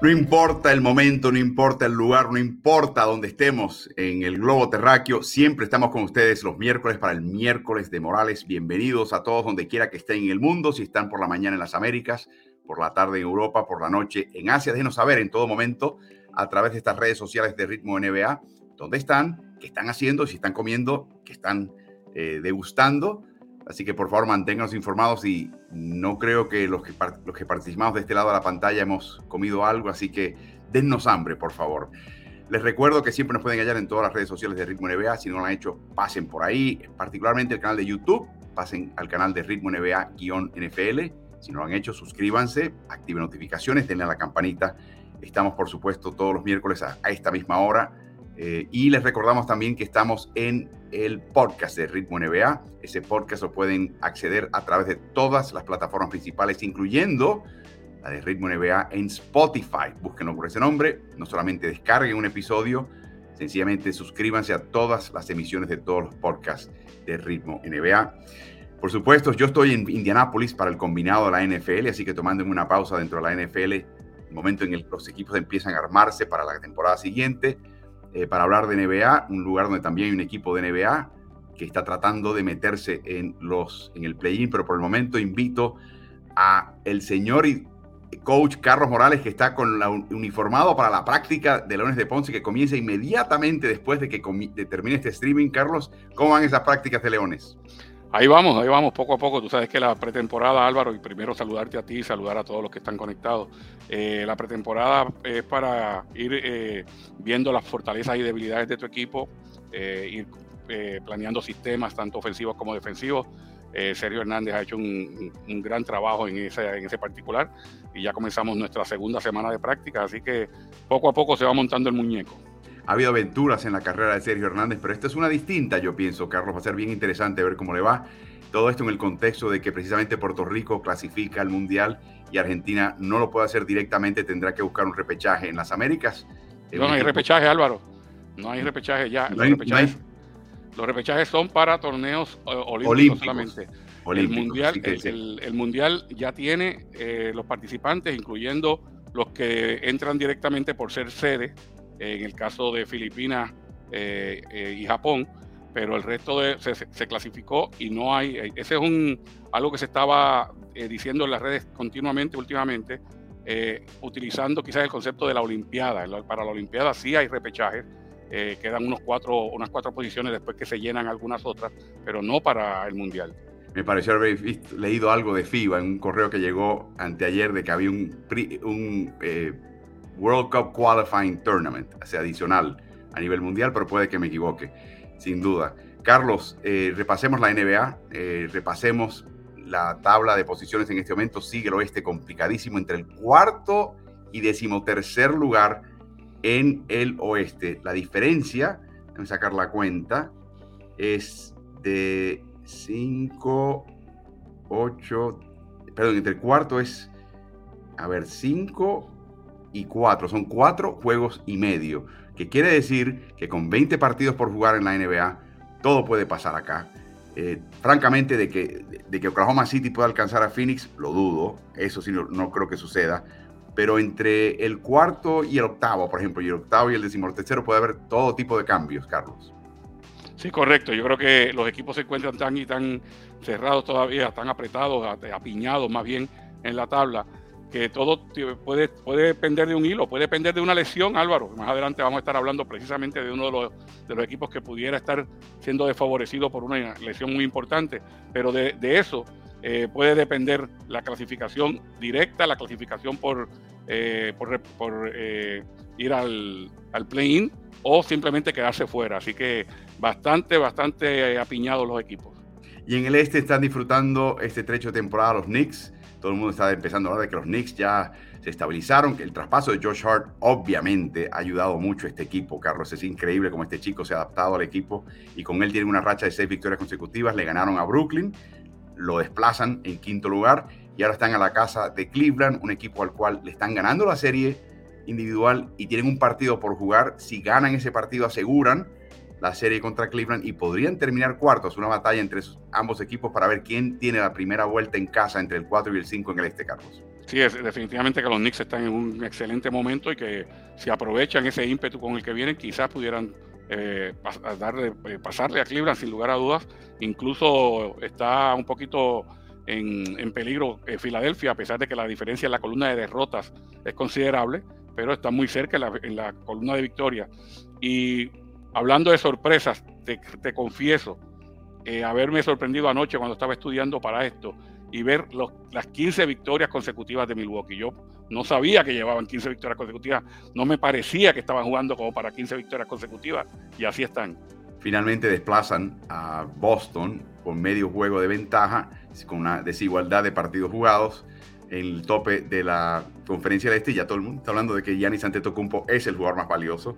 No importa el momento, no importa el lugar, no importa dónde estemos en el globo terráqueo, siempre estamos con ustedes los miércoles para el miércoles de Morales. Bienvenidos a todos donde quiera que estén en el mundo, si están por la mañana en las Américas, por la tarde en Europa, por la noche en Asia. Déjenos saber en todo momento a través de estas redes sociales de Ritmo NBA dónde están, qué están haciendo, si están comiendo, qué están eh, degustando. Así que por favor manténganos informados y no creo que los, que los que participamos de este lado de la pantalla hemos comido algo, así que dennos hambre, por favor. Les recuerdo que siempre nos pueden hallar en todas las redes sociales de Ritmo NBA. Si no lo han hecho, pasen por ahí, particularmente el canal de YouTube. Pasen al canal de Ritmo NBA-NFL. Si no lo han hecho, suscríbanse, activen notificaciones, denle a la campanita. Estamos, por supuesto, todos los miércoles a, a esta misma hora eh, y les recordamos también que estamos en el podcast de Ritmo NBA. Ese podcast lo pueden acceder a través de todas las plataformas principales, incluyendo la de Ritmo NBA en Spotify. Búsquenlo por ese nombre. No solamente descarguen un episodio, sencillamente suscríbanse a todas las emisiones de todos los podcasts de Ritmo NBA. Por supuesto, yo estoy en Indianápolis para el combinado de la NFL, así que tomando una pausa dentro de la NFL, el momento en el que los equipos empiezan a armarse para la temporada siguiente eh, para hablar de NBA, un lugar donde también hay un equipo de NBA que está tratando de meterse en, los, en el play-in, pero por el momento invito a el señor y coach Carlos Morales, que está con la uniformado para la práctica de Leones de Ponce, que comienza inmediatamente después de que termine este streaming. Carlos, ¿cómo van esas prácticas de Leones? Ahí vamos, ahí vamos, poco a poco. Tú sabes que la pretemporada, Álvaro, y primero saludarte a ti saludar a todos los que están conectados. Eh, la pretemporada es para ir eh, viendo las fortalezas y debilidades de tu equipo, eh, ir planeando sistemas tanto ofensivos como defensivos. Sergio Hernández ha hecho un, gran trabajo en ese, en ese particular y ya comenzamos nuestra segunda semana de práctica, así que poco a poco se va montando el muñeco. Ha habido aventuras en la carrera de Sergio Hernández, pero esta es una distinta, yo pienso, Carlos. Va a ser bien interesante ver cómo le va. Todo esto en el contexto de que precisamente Puerto Rico clasifica al Mundial y Argentina no lo puede hacer directamente, tendrá que buscar un repechaje en las Américas. No, hay repechaje, Álvaro. No hay repechaje ya. los, repechajes, son para torneos eh, olímpicos, solamente. el, mundial, el, mundial ya tiene eh, los participantes, incluyendo los que entran directamente por ser sede en el caso de Filipinas eh, eh, y Japón, pero el resto de, se, clasificó y no hay, eh, ese es un, algo que se estaba diciendo en las redes continuamente últimamente, utilizando quizás el concepto de la Olimpiada. Para la Olimpiada sí hay repechajes, quedan unos cuatro, unas cuatro posiciones después que se llenan algunas otras, pero no para el Mundial. Me pareció haber leído algo de FIBA en un correo que llegó anteayer de que había un World Cup Qualifying Tournament, o adicional a nivel mundial, pero puede que me equivoque, sin duda. Carlos, eh, repasemos la NBA, eh, repasemos la tabla de posiciones en este momento. Sigue el oeste complicadísimo entre el cuarto y decimotercer lugar en el oeste. La diferencia, déjame sacar la cuenta, es de 5, 8, perdón, entre el cuarto es, a ver, 5, y cuatro, son cuatro juegos y medio, que quiere decir que con 20 partidos por jugar en la NBA, todo puede pasar acá. Eh, francamente, de que, de que Oklahoma City pueda alcanzar a Phoenix, lo dudo, eso sí no, creo que suceda, pero entre el cuarto y el octavo, por ejemplo, y el octavo y el decimotercero puede haber todo tipo de cambios, Carlos. Sí, correcto. Yo creo que los equipos se encuentran tan y tan cerrados todavía, tan apretados, apiñados más bien en la tabla, que todo puede, puede depender de un hilo, puede depender de una lesión, Álvaro. Más adelante vamos a estar hablando precisamente de uno de los, de los equipos que pudiera estar siendo desfavorecido por una lesión muy importante. Pero de, eso eh, puede depender la clasificación directa, la clasificación por, eh, por, eh, ir al, al play-in o simplemente quedarse fuera. Así que bastante, bastante apiñados los equipos. Y en el este están disfrutando este trecho de temporada los Knicks todo el mundo está empezando a hablar de que los Knicks ya se estabilizaron, que el traspaso de Josh Hart obviamente ha ayudado mucho a este equipo, Carlos. Es increíble cómo este chico se ha adaptado al equipo y con él tiene una racha de seis victorias consecutivas. Le ganaron a Brooklyn, lo desplazan en quinto lugar y ahora están a la casa de Cleveland, un equipo al cual le están ganando la serie individual y tienen un partido por jugar. Si ganan ese partido aseguran la serie contra Cleveland y podrían terminar cuartos, una batalla entre ambos equipos para ver quién tiene la primera vuelta en casa entre el 4 y el 5 en el este, Carlos. Sí, es, definitivamente que los Knicks están en un excelente momento y que si aprovechan ese ímpetu con el que vienen, quizás pudieran eh, eh, pasarle a Cleveland sin lugar a dudas. Incluso está un poquito en, peligro eh, Filadelfia, a pesar de que la diferencia en la columna de derrotas es considerable, pero está muy cerca en la, columna de victoria. Y hablando de sorpresas, te, confieso, haberme sorprendido anoche cuando estaba estudiando para esto y ver las 15 victorias consecutivas de Milwaukee. Yo no sabía que llevaban 15 victorias consecutivas, no me parecía que estaban jugando como para 15 victorias consecutivas y así están. Finalmente desplazan a Boston con medio juego de ventaja, con una desigualdad de partidos jugados en el tope de la conferencia de este. Ya todo el mundo está hablando de que Giannis Antetokounmpo es el jugador más valioso.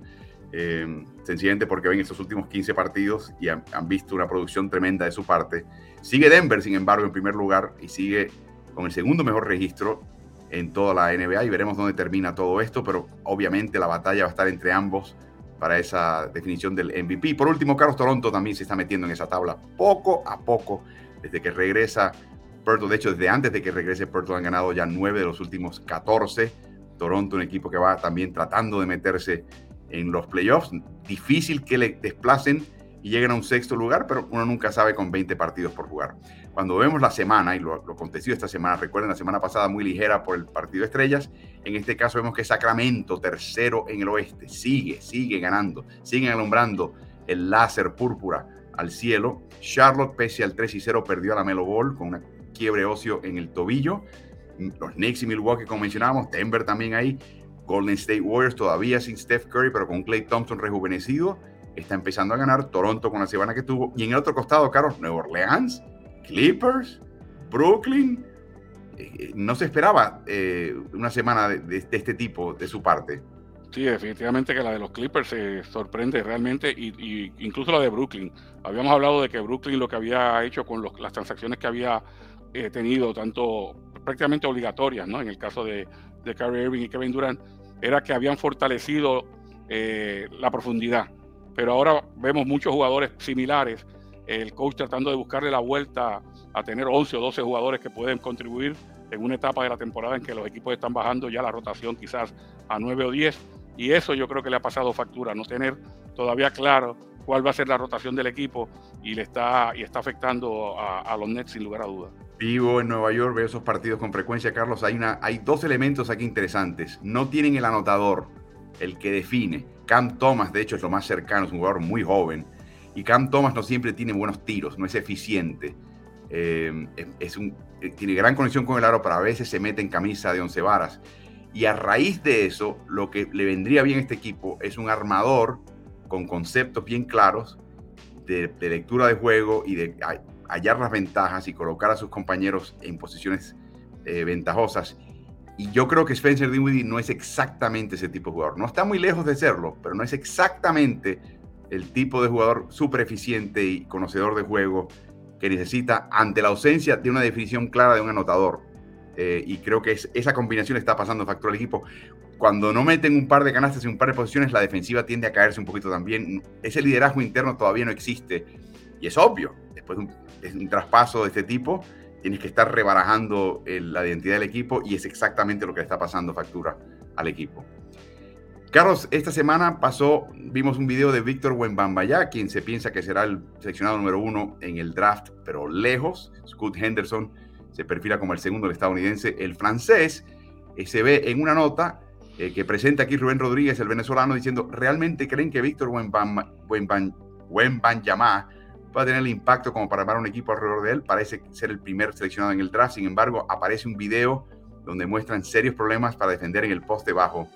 Eh, sencillamente porque ven estos últimos 15 partidos y han, visto una producción tremenda de su parte. Sigue Denver, sin embargo, en primer lugar y sigue con el segundo mejor registro en toda la NBA y veremos dónde termina todo esto, pero obviamente la batalla va a estar entre ambos para esa definición del MVP. Por último, Carlos Toronto también se está metiendo en esa tabla poco a poco desde que regresa Puerto. De hecho, desde antes de que regrese Puerto han ganado ya nueve de los últimos 14. Toronto, un equipo que va también tratando de meterse en los playoffs. Difícil que le desplacen y lleguen a un sexto lugar, pero uno nunca sabe con 20 partidos por jugar. Cuando vemos la semana y lo, lo acontecido esta semana, recuerden la semana pasada muy ligera por el partido de estrellas, en este caso vemos que Sacramento, tercero en el oeste, sigue, sigue ganando, siguen alumbrando el láser púrpura al cielo. Charlotte, pese al 3 y 0, perdió a la Melo Ball con una quiebre óseo en el tobillo. Los Knicks y Milwaukee, como mencionábamos, Denver también ahí. Golden State Warriors todavía sin Steph Curry, pero con Clay Thompson rejuvenecido, está empezando a ganar. Toronto con la semana que tuvo. Y en el otro costado, Carlos, Nueva Orleans, Clippers, Brooklyn. Eh, eh, no se esperaba eh, una semana de, este tipo de su parte. Sí, definitivamente que la de los Clippers se sorprende realmente, y, incluso la de Brooklyn. Habíamos hablado de que Brooklyn lo que había hecho con las transacciones que había tenido, tanto prácticamente obligatorias, ¿no? En el caso de, de Irving y Kevin Durant, era que habían fortalecido eh, la profundidad. Pero ahora vemos muchos jugadores similares, el coach tratando de buscarle la vuelta a tener 11 o 12 jugadores que pueden contribuir en una etapa de la temporada en que los equipos están bajando ya la rotación quizás a 9 o 10. Y eso yo creo que le ha pasado factura, no tener todavía claro cuál va a ser la rotación del equipo y le está, y está afectando a, a los Nets sin lugar a dudas. Vivo en Nueva York, veo esos partidos con frecuencia, Carlos. Hay, una, hay dos elementos aquí interesantes. No tienen el anotador, el que define. Cam Thomas, de hecho, es lo más cercano, es un jugador muy joven. Y Cam Thomas no siempre tiene buenos tiros, no es eficiente. Eh, es un, eh, tiene gran conexión con el aro, pero a veces se mete en camisa de once varas. Y a raíz de eso, lo que le vendría bien a este equipo es un armador con conceptos bien claros de, de lectura de juego y de hallar las ventajas y colocar a sus compañeros en posiciones eh, ventajosas. Y yo creo que Spencer Dinwiddie no es exactamente ese tipo de jugador. No está muy lejos de serlo, pero no es exactamente el tipo de jugador súper eficiente y conocedor de juego que necesita ante la ausencia de una definición clara de un anotador. Eh, y creo que esa combinación está pasando factor al equipo. Cuando no meten un par de canastas y un par de posiciones, la defensiva tiende a caerse un poquito también. Ese liderazgo interno todavía no existe. Y es obvio, después de un es un traspaso de este tipo, tienes que estar rebarajando la identidad del equipo y es exactamente lo que está pasando factura al equipo. Carlos, esta semana pasó, vimos un video de Víctor Wembambaya, quien se piensa que será el seleccionado número uno en el draft, pero lejos. Scott Henderson se perfila como el segundo del estadounidense. El francés eh, se ve en una nota eh, que presenta aquí Rubén Rodríguez, el venezolano, diciendo, ¿realmente creen que Víctor Wembanyama pueda tener el impacto como para armar un equipo alrededor de él. Parece ser el primer seleccionado en el draft. Sin embargo, aparece un video donde muestran serios problemas para defender en el poste bajo.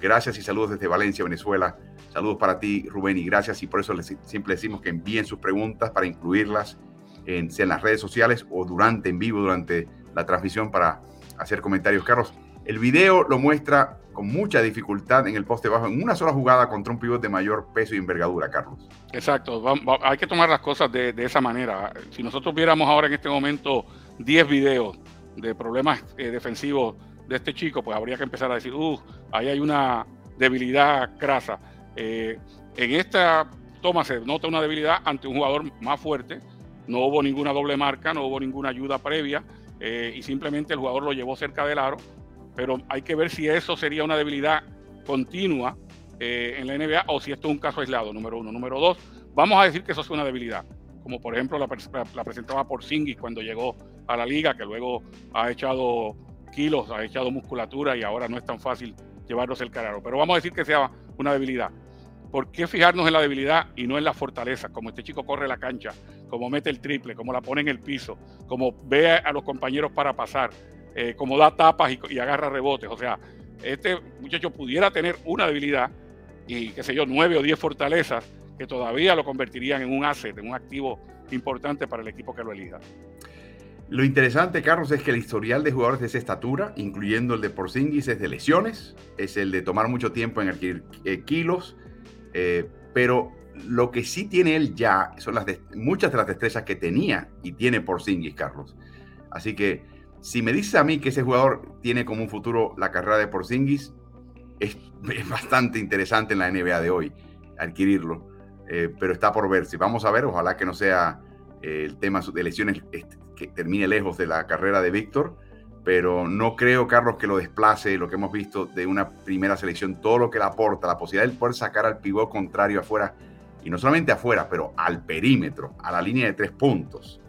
Gracias y saludos desde Valencia, Venezuela. Saludos para ti, Rubén, y gracias. Y por eso les, siempre decimos que envíen sus preguntas para incluirlas en, en las redes sociales o durante, en vivo, durante la transmisión para hacer comentarios. Carlos, el video lo muestra con mucha dificultad en el poste bajo en una sola jugada contra un pivot de mayor peso y envergadura, Carlos. Exacto, hay que tomar las cosas de, esa manera. Si nosotros viéramos ahora en este momento 10 videos de problemas eh, defensivos de este chico, pues habría que empezar a decir, uh, ahí hay una debilidad crasa. Eh, en esta toma se nota una debilidad ante un jugador más fuerte, no hubo ninguna doble marca, no hubo ninguna ayuda previa, eh, y simplemente el jugador lo llevó cerca del aro, pero hay que ver si eso sería una debilidad continua eh, en la NBA o si esto es un caso aislado, número uno. Número dos, vamos a decir que eso es una debilidad, como por ejemplo la, presentaba por Singis cuando llegó a la liga, que luego ha echado kilos, ha echado musculatura y ahora no es tan fácil llevarlos el cararo. Pero vamos a decir que sea una debilidad. ¿Por qué fijarnos en la debilidad y no en la fortaleza? Como este chico corre la cancha, como mete el triple, como la pone en el piso, como ve a los compañeros para pasar, eh, como da tapas y, agarra rebotes. O sea, este muchacho pudiera tener una debilidad y, qué sé yo, nueve o diez fortalezas que todavía lo convertirían en un asset, en un activo importante para el equipo que lo elija. Lo interesante, Carlos, es que el historial de jugadores de esa estatura, incluyendo el de Porzingis, es de lesiones, es el de tomar mucho tiempo en adquirir eh, kilos, eh, pero lo que sí tiene él ya son las muchas de las destrezas que tenía y tiene por Porzingis, Carlos. Así que si me dices a mí que ese jugador tiene como un futuro la carrera de Porzingis, es, bastante interesante en la NBA de hoy adquirirlo, eh, pero está por verse. Vamos a ver, ojalá que no sea eh, el tema de lesiones este, que termine lejos de la carrera de Víctor pero no creo, Carlos, que lo desplace lo que hemos visto de una primera selección, todo lo que le aporta, la posibilidad de poder sacar al pivot contrario afuera, y no solamente afuera, pero al perímetro, a la línea de tres puntos.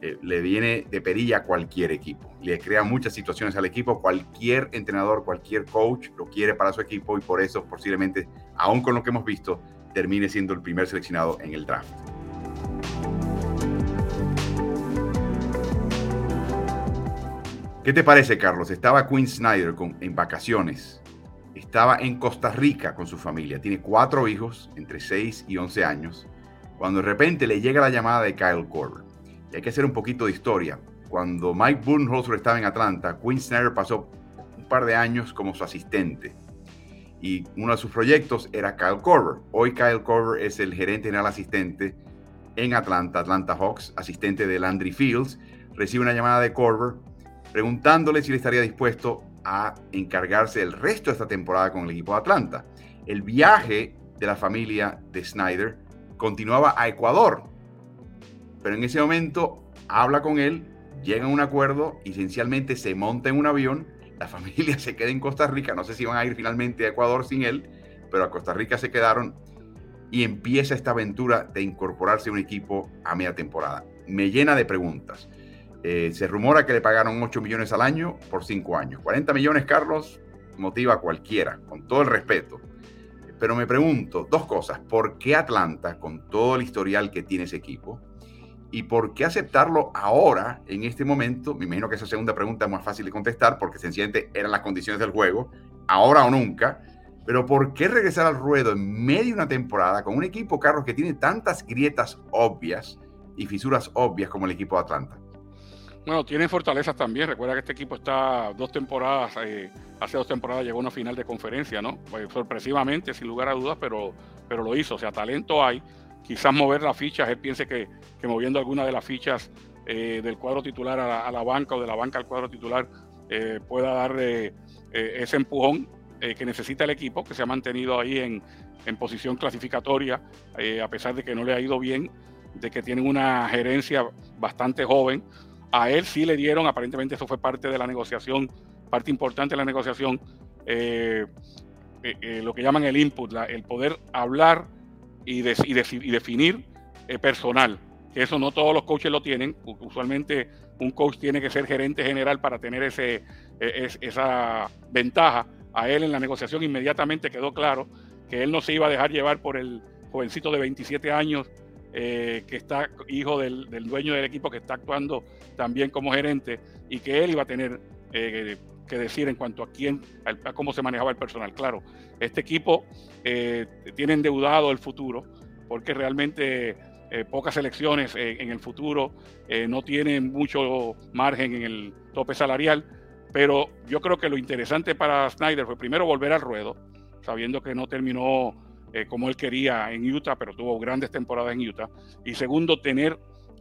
Eh, le viene de perilla a cualquier equipo, le crea muchas situaciones al equipo, cualquier entrenador, cualquier coach lo quiere para su equipo y por eso posiblemente, aún con lo que hemos visto, termine siendo el primer seleccionado en el draft. ¿Qué te parece, Carlos? Estaba Quinn Snyder en vacaciones. Estaba en Costa Rica con su familia. Tiene cuatro hijos, entre 6 y 11 años. Cuando de repente le llega la llamada de Kyle Korver. Y hay que hacer un poquito de historia. Cuando Mike Budenholzer estaba en Atlanta, Quinn Snyder pasó un par de años como su asistente. Y uno de sus proyectos era Kyle Korver. Hoy Kyle Korver es el gerente general asistente en Atlanta, Atlanta Hawks, asistente de Landry Fields. Recibe una llamada de Korver preguntándole si le estaría dispuesto a encargarse el resto de esta temporada con el equipo de Atlanta. El viaje de la familia de Snyder continuaba a Ecuador, pero en ese momento habla con él, llega a un acuerdo esencialmente se monta en un avión, la familia se queda en Costa Rica, no sé si van a ir finalmente a Ecuador sin él, pero a Costa Rica se quedaron y empieza esta aventura de incorporarse a un equipo a media temporada. Me llena de preguntas. Eh, se rumora que le pagaron 8 millones al año por 5 años. 40 millones, Carlos, motiva a cualquiera, con todo el respeto. Pero me pregunto dos cosas. ¿Por qué Atlanta, con todo el historial que tiene ese equipo? ¿Y por qué aceptarlo ahora, en este momento? Me imagino que esa segunda pregunta es más fácil de contestar porque sencillamente eran las condiciones del juego, ahora o nunca. Pero ¿por qué regresar al ruedo en medio de una temporada con un equipo, Carlos, que tiene tantas grietas obvias y fisuras obvias como el equipo de Atlanta? Bueno, tiene fortalezas también. Recuerda que este equipo está dos temporadas, eh, hace dos temporadas llegó a una final de conferencia, ¿no? Pues, sorpresivamente, sin lugar a dudas, pero, pero lo hizo. O sea, talento hay. Quizás mover las fichas, él piense que, moviendo alguna de las fichas eh, del cuadro titular a la, banca o de la banca al cuadro titular eh, pueda darle ese empujón que necesita el equipo, que se ha mantenido ahí en, en posición clasificatoria, a pesar de que no le ha ido bien, de que tienen una gerencia bastante joven. A él sí le dieron, aparentemente eso fue parte de la negociación, parte importante de la negociación, eh, eh, eh, lo que llaman el input, el poder hablar y, definir personal. Que eso no todos los coaches lo tienen. Usualmente un coach tiene que ser gerente general para tener ese, e, esa ventaja. A él en la negociación inmediatamente quedó claro que él no se iba a dejar llevar por el jovencito de 27 años eh, que está hijo del, dueño del equipo que está actuando también como gerente y que él iba a tener eh, que decir en cuanto a quién, a, cómo se manejaba el personal. Claro, este equipo eh, tiene endeudado el futuro porque realmente pocas elecciones en el futuro no tienen mucho margen en el tope salarial, pero yo creo que lo interesante para Snyder fue primero volver al ruedo, sabiendo que no terminó eh, como él quería en Utah, pero tuvo grandes temporadas en Utah. Y segundo, tener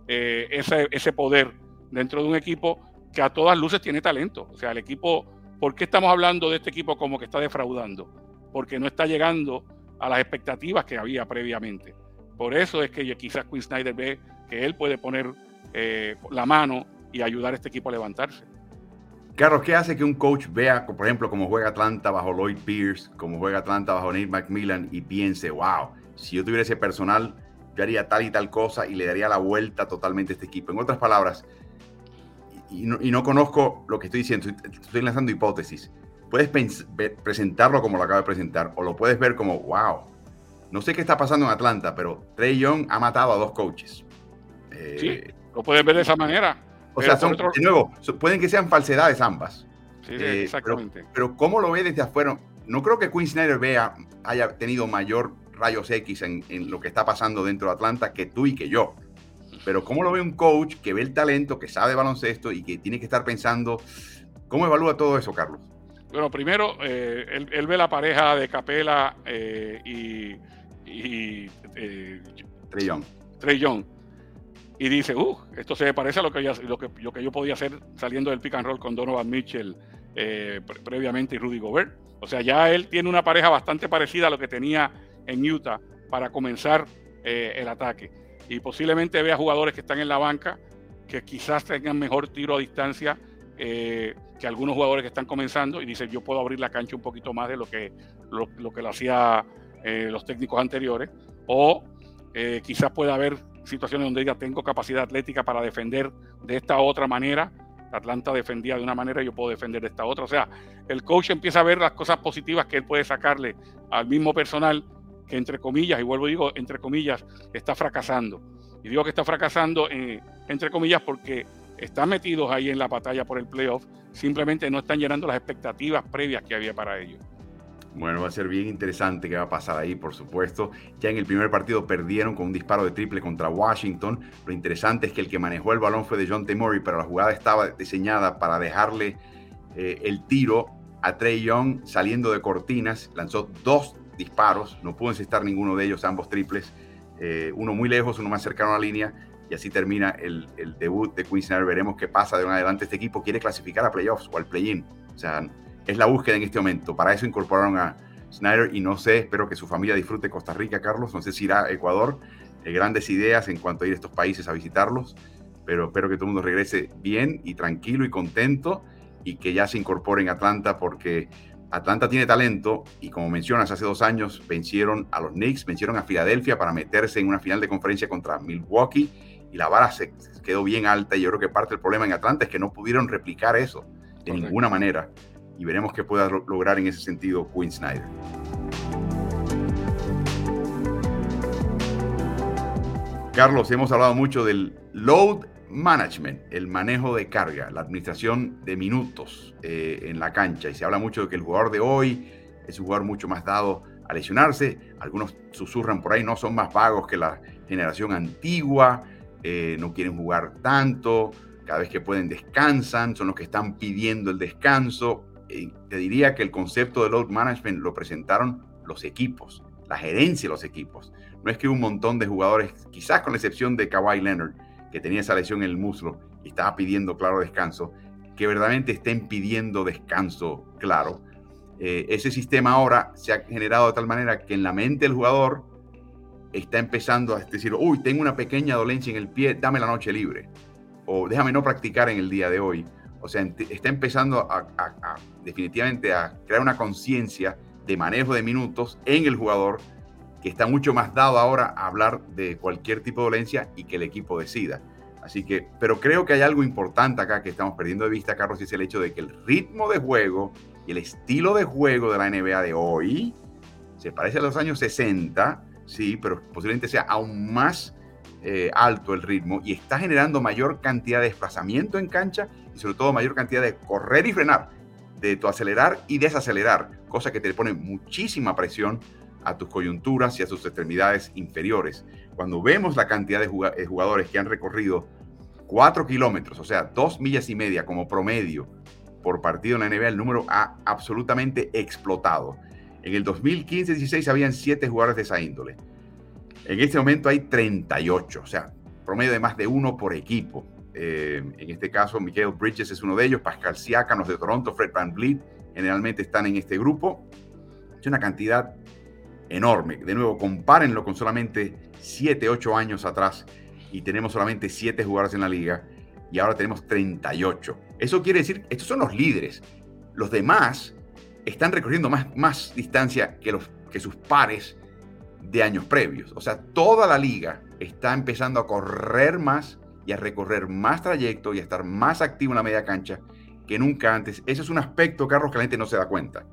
eh, ese poder dentro de un equipo que a todas luces tiene talento. O sea, el equipo, ¿por qué estamos hablando de este equipo como que está defraudando? Porque no está llegando a las expectativas que había previamente. Por eso es que quizás Quinn Snyder ve que él puede poner eh, la mano y ayudar a este equipo a levantarse. Carlos, ¿qué hace que un coach vea, por ejemplo, cómo juega Atlanta bajo Lloyd Pierce, cómo juega Atlanta bajo Nate McMillan y piense, wow, si yo tuviera ese personal, yo haría tal y tal cosa y le daría la vuelta totalmente a este equipo? En otras palabras, y no, conozco lo que estoy diciendo, estoy lanzando hipótesis. Puedes presentarlo como lo acabo de presentar o lo puedes ver como, wow, no sé qué está pasando en Atlanta, pero Trey Young ha matado a dos coaches. sí, eh, lo puedes ver de esa manera. O sea, son, de nuevo, pueden que sean falsedades ambas. Sí, eh, exactamente. Pero, ¿cómo lo ve desde afuera? No creo que Quinn Snyder vea, haya tenido mayor rayos X en, en, lo que está pasando dentro de Atlanta que tú y que yo. Pero ¿cómo lo ve un coach que ve el talento, que sabe baloncesto y que tiene que estar pensando? ¿Cómo evalúa todo eso, Carlos? Bueno, primero, eh, él, ve la pareja de Capela eh, y, y eh, Trey Young. Trey Young. Y dice, uh, esto se parece a lo que, yo, lo, que, lo que yo podía hacer saliendo del pick and roll con Donovan Mitchell previamente y Rudy Gobert. O sea, ya él tiene una pareja bastante parecida a lo que tenía en Utah para comenzar el ataque. Y posiblemente vea jugadores que están en la banca que quizás tengan mejor tiro a distancia eh, que algunos jugadores que están comenzando y dice yo puedo abrir la cancha un poquito más de lo que lo, que lo hacía eh, los técnicos anteriores o eh, quizás pueda haber situaciones donde diga tengo capacidad atlética para defender de esta otra manera Atlanta defendía de una manera y yo puedo defender de esta otra. O sea el coach empieza a ver las cosas positivas que él puede sacarle al mismo personal que entre comillas y vuelvo y digo entre comillas está fracasando y digo que está fracasando entre comillas porque están metidos ahí en la batalla por el playoff, simplemente no están llenando las expectativas previas que había para ellos. Bueno, va a ser bien interesante qué va a pasar ahí, por supuesto. Ya en el primer partido perdieron con un disparo de triple contra Washington. Lo interesante es que el que manejó el balón fue de John T. Pero la jugada estaba diseñada para dejarle eh, el tiro a Trey Young saliendo de cortinas. Lanzó dos disparos, no pudo encestar ninguno de ellos, ambos triples. Eh, uno muy lejos, uno más cercano a la línea y así termina el, debut de Snyder. Veremos qué pasa de un adelante. Este equipo quiere clasificar a playoffs o al play-in. O sea, es la búsqueda en este momento. Para eso incorporaron a Snyder y no sé, espero que su familia disfrute Costa Rica, Carlos. No sé si irá a Ecuador. Hay grandes ideas en cuanto a ir a estos países a visitarlos, pero espero que todo el mundo regrese bien y tranquilo y contento y que ya se incorpore en Atlanta porque Atlanta tiene talento y como mencionas, hace dos años vencieron a los Knicks, vencieron a Filadelfia para meterse en una final de conferencia contra Milwaukee y la vara se quedó bien alta y yo creo que parte del problema en Atlanta es que no pudieron replicar eso de ninguna manera y veremos qué pueda lograr en ese sentido Quinn Snyder. Carlos, hemos hablado mucho del load management, el manejo de carga, la administración de minutos eh, en la cancha y se habla mucho de que el jugador de hoy es un jugador mucho más dado a lesionarse, algunos susurran por ahí, no son más vagos que la generación antigua, eh, no quieren jugar tanto, cada vez que pueden descansan, son los que están pidiendo el descanso. Eh, te diría que el concepto de load management lo presentaron los equipos, la gerencia de los equipos. No es que un montón de jugadores, quizás con la excepción de Kawhi Leonard, que tenía esa lesión en el muslo y estaba pidiendo claro descanso, que verdaderamente estén pidiendo descanso claro. Eh, ese sistema ahora se ha generado de tal manera que en la mente del jugador está empezando a decir, uy, tengo una pequeña dolencia en el pie, dame la noche libre. O déjame no practicar en el día de hoy. O sea, está empezando a, definitivamente a crear una conciencia de manejo de minutos en el jugador que está mucho más dado ahora a hablar de cualquier tipo de dolencia y que el equipo decida. Así que, pero creo que hay algo importante acá que estamos perdiendo de vista, Carlos, y es el hecho de que el ritmo de juego y el estilo de juego de la NBA de hoy se parece a los años 60 sí, pero posiblemente sea aún más eh, alto el ritmo y está generando mayor cantidad de desplazamiento en cancha y sobre todo mayor cantidad de correr y frenar, de acelerar y desacelerar, cosa que te pone muchísima presión a tus coyunturas y a tus extremidades inferiores. Cuando vemos la cantidad de eh, jugadores que han recorrido 4 kilómetros, o sea, 2 millas y media como promedio por partido en la NBA, el número ha absolutamente explotado. En el 2015-16 habían 7 jugadores de esa índole. En este momento hay 38, o sea, promedio de más de uno por equipo. Eh, en este caso, Michael Bridges es uno de ellos, Pascal Siakam, los de Toronto, Fred Van Vliet, generalmente están en este grupo. Es una cantidad enorme. De nuevo, compárenlo con solamente 7, 8 años atrás y tenemos solamente 7 jugadores en la liga. y ahora tenemos 38. Eso quiere decir, estos son los líderes. Los demás están recorriendo más, más distancia que, los, que sus pares de años previos. O sea, toda la liga está empezando a correr más y a recorrer más trayecto y a estar más activo en la media cancha que nunca antes. Ese es un aspecto, Carlos, que la gente no se da cuenta.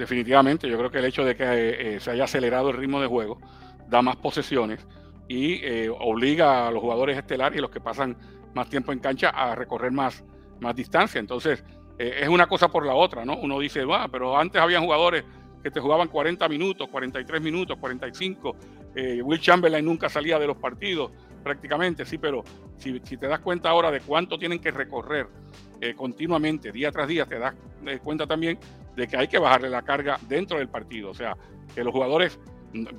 Definitivamente, yo creo que el hecho de que eh, se haya acelerado el ritmo de juego da más posesiones y eh, obliga a los jugadores estelares y los que pasan más tiempo en cancha a recorrer más, más distancia. Entonces, eh, es una cosa por la otra, ¿no? Uno dice, va, pero antes había jugadores que te jugaban 40 minutos, 43 minutos, 45. Will Chamberlain nunca salía de los partidos prácticamente, sí, pero si, te das cuenta ahora de cuánto tienen que recorrer continuamente, día tras día, te das cuenta también de que hay que bajarle la carga dentro del partido. O sea, que los jugadores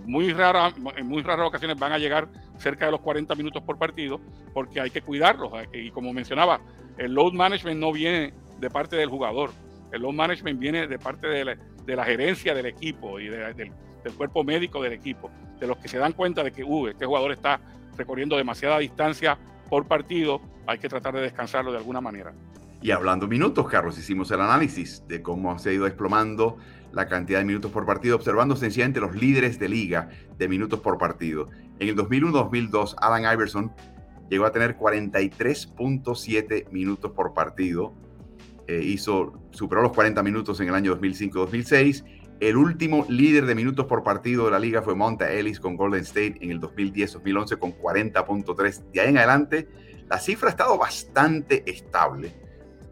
muy rara, en muy raras ocasiones van a llegar cerca de los 40 minutos por partido porque hay que cuidarlos. Y como mencionaba, el load management no viene de parte del jugador, el load management viene de parte de la, gerencia del equipo y del, cuerpo médico del equipo, de los que se dan cuenta de que uh, este jugador está recorriendo demasiada distancia por partido, hay que tratar de descansarlo de alguna manera. Y hablando minutos, Carlos, hicimos el análisis de cómo se ha ido desplomando la cantidad de minutos por partido, observando sencillamente los líderes de liga de minutos por partido. En el 2001-2002, Alan Iverson llegó a tener 43.7 minutos por partido. Eh, hizo, superó los 40 minutos en el año 2005-2006. El último líder de minutos por partido de la liga fue Monta Ellis con Golden State en el 2010-2011 con 40.3. De ahí en adelante, la cifra ha estado bastante estable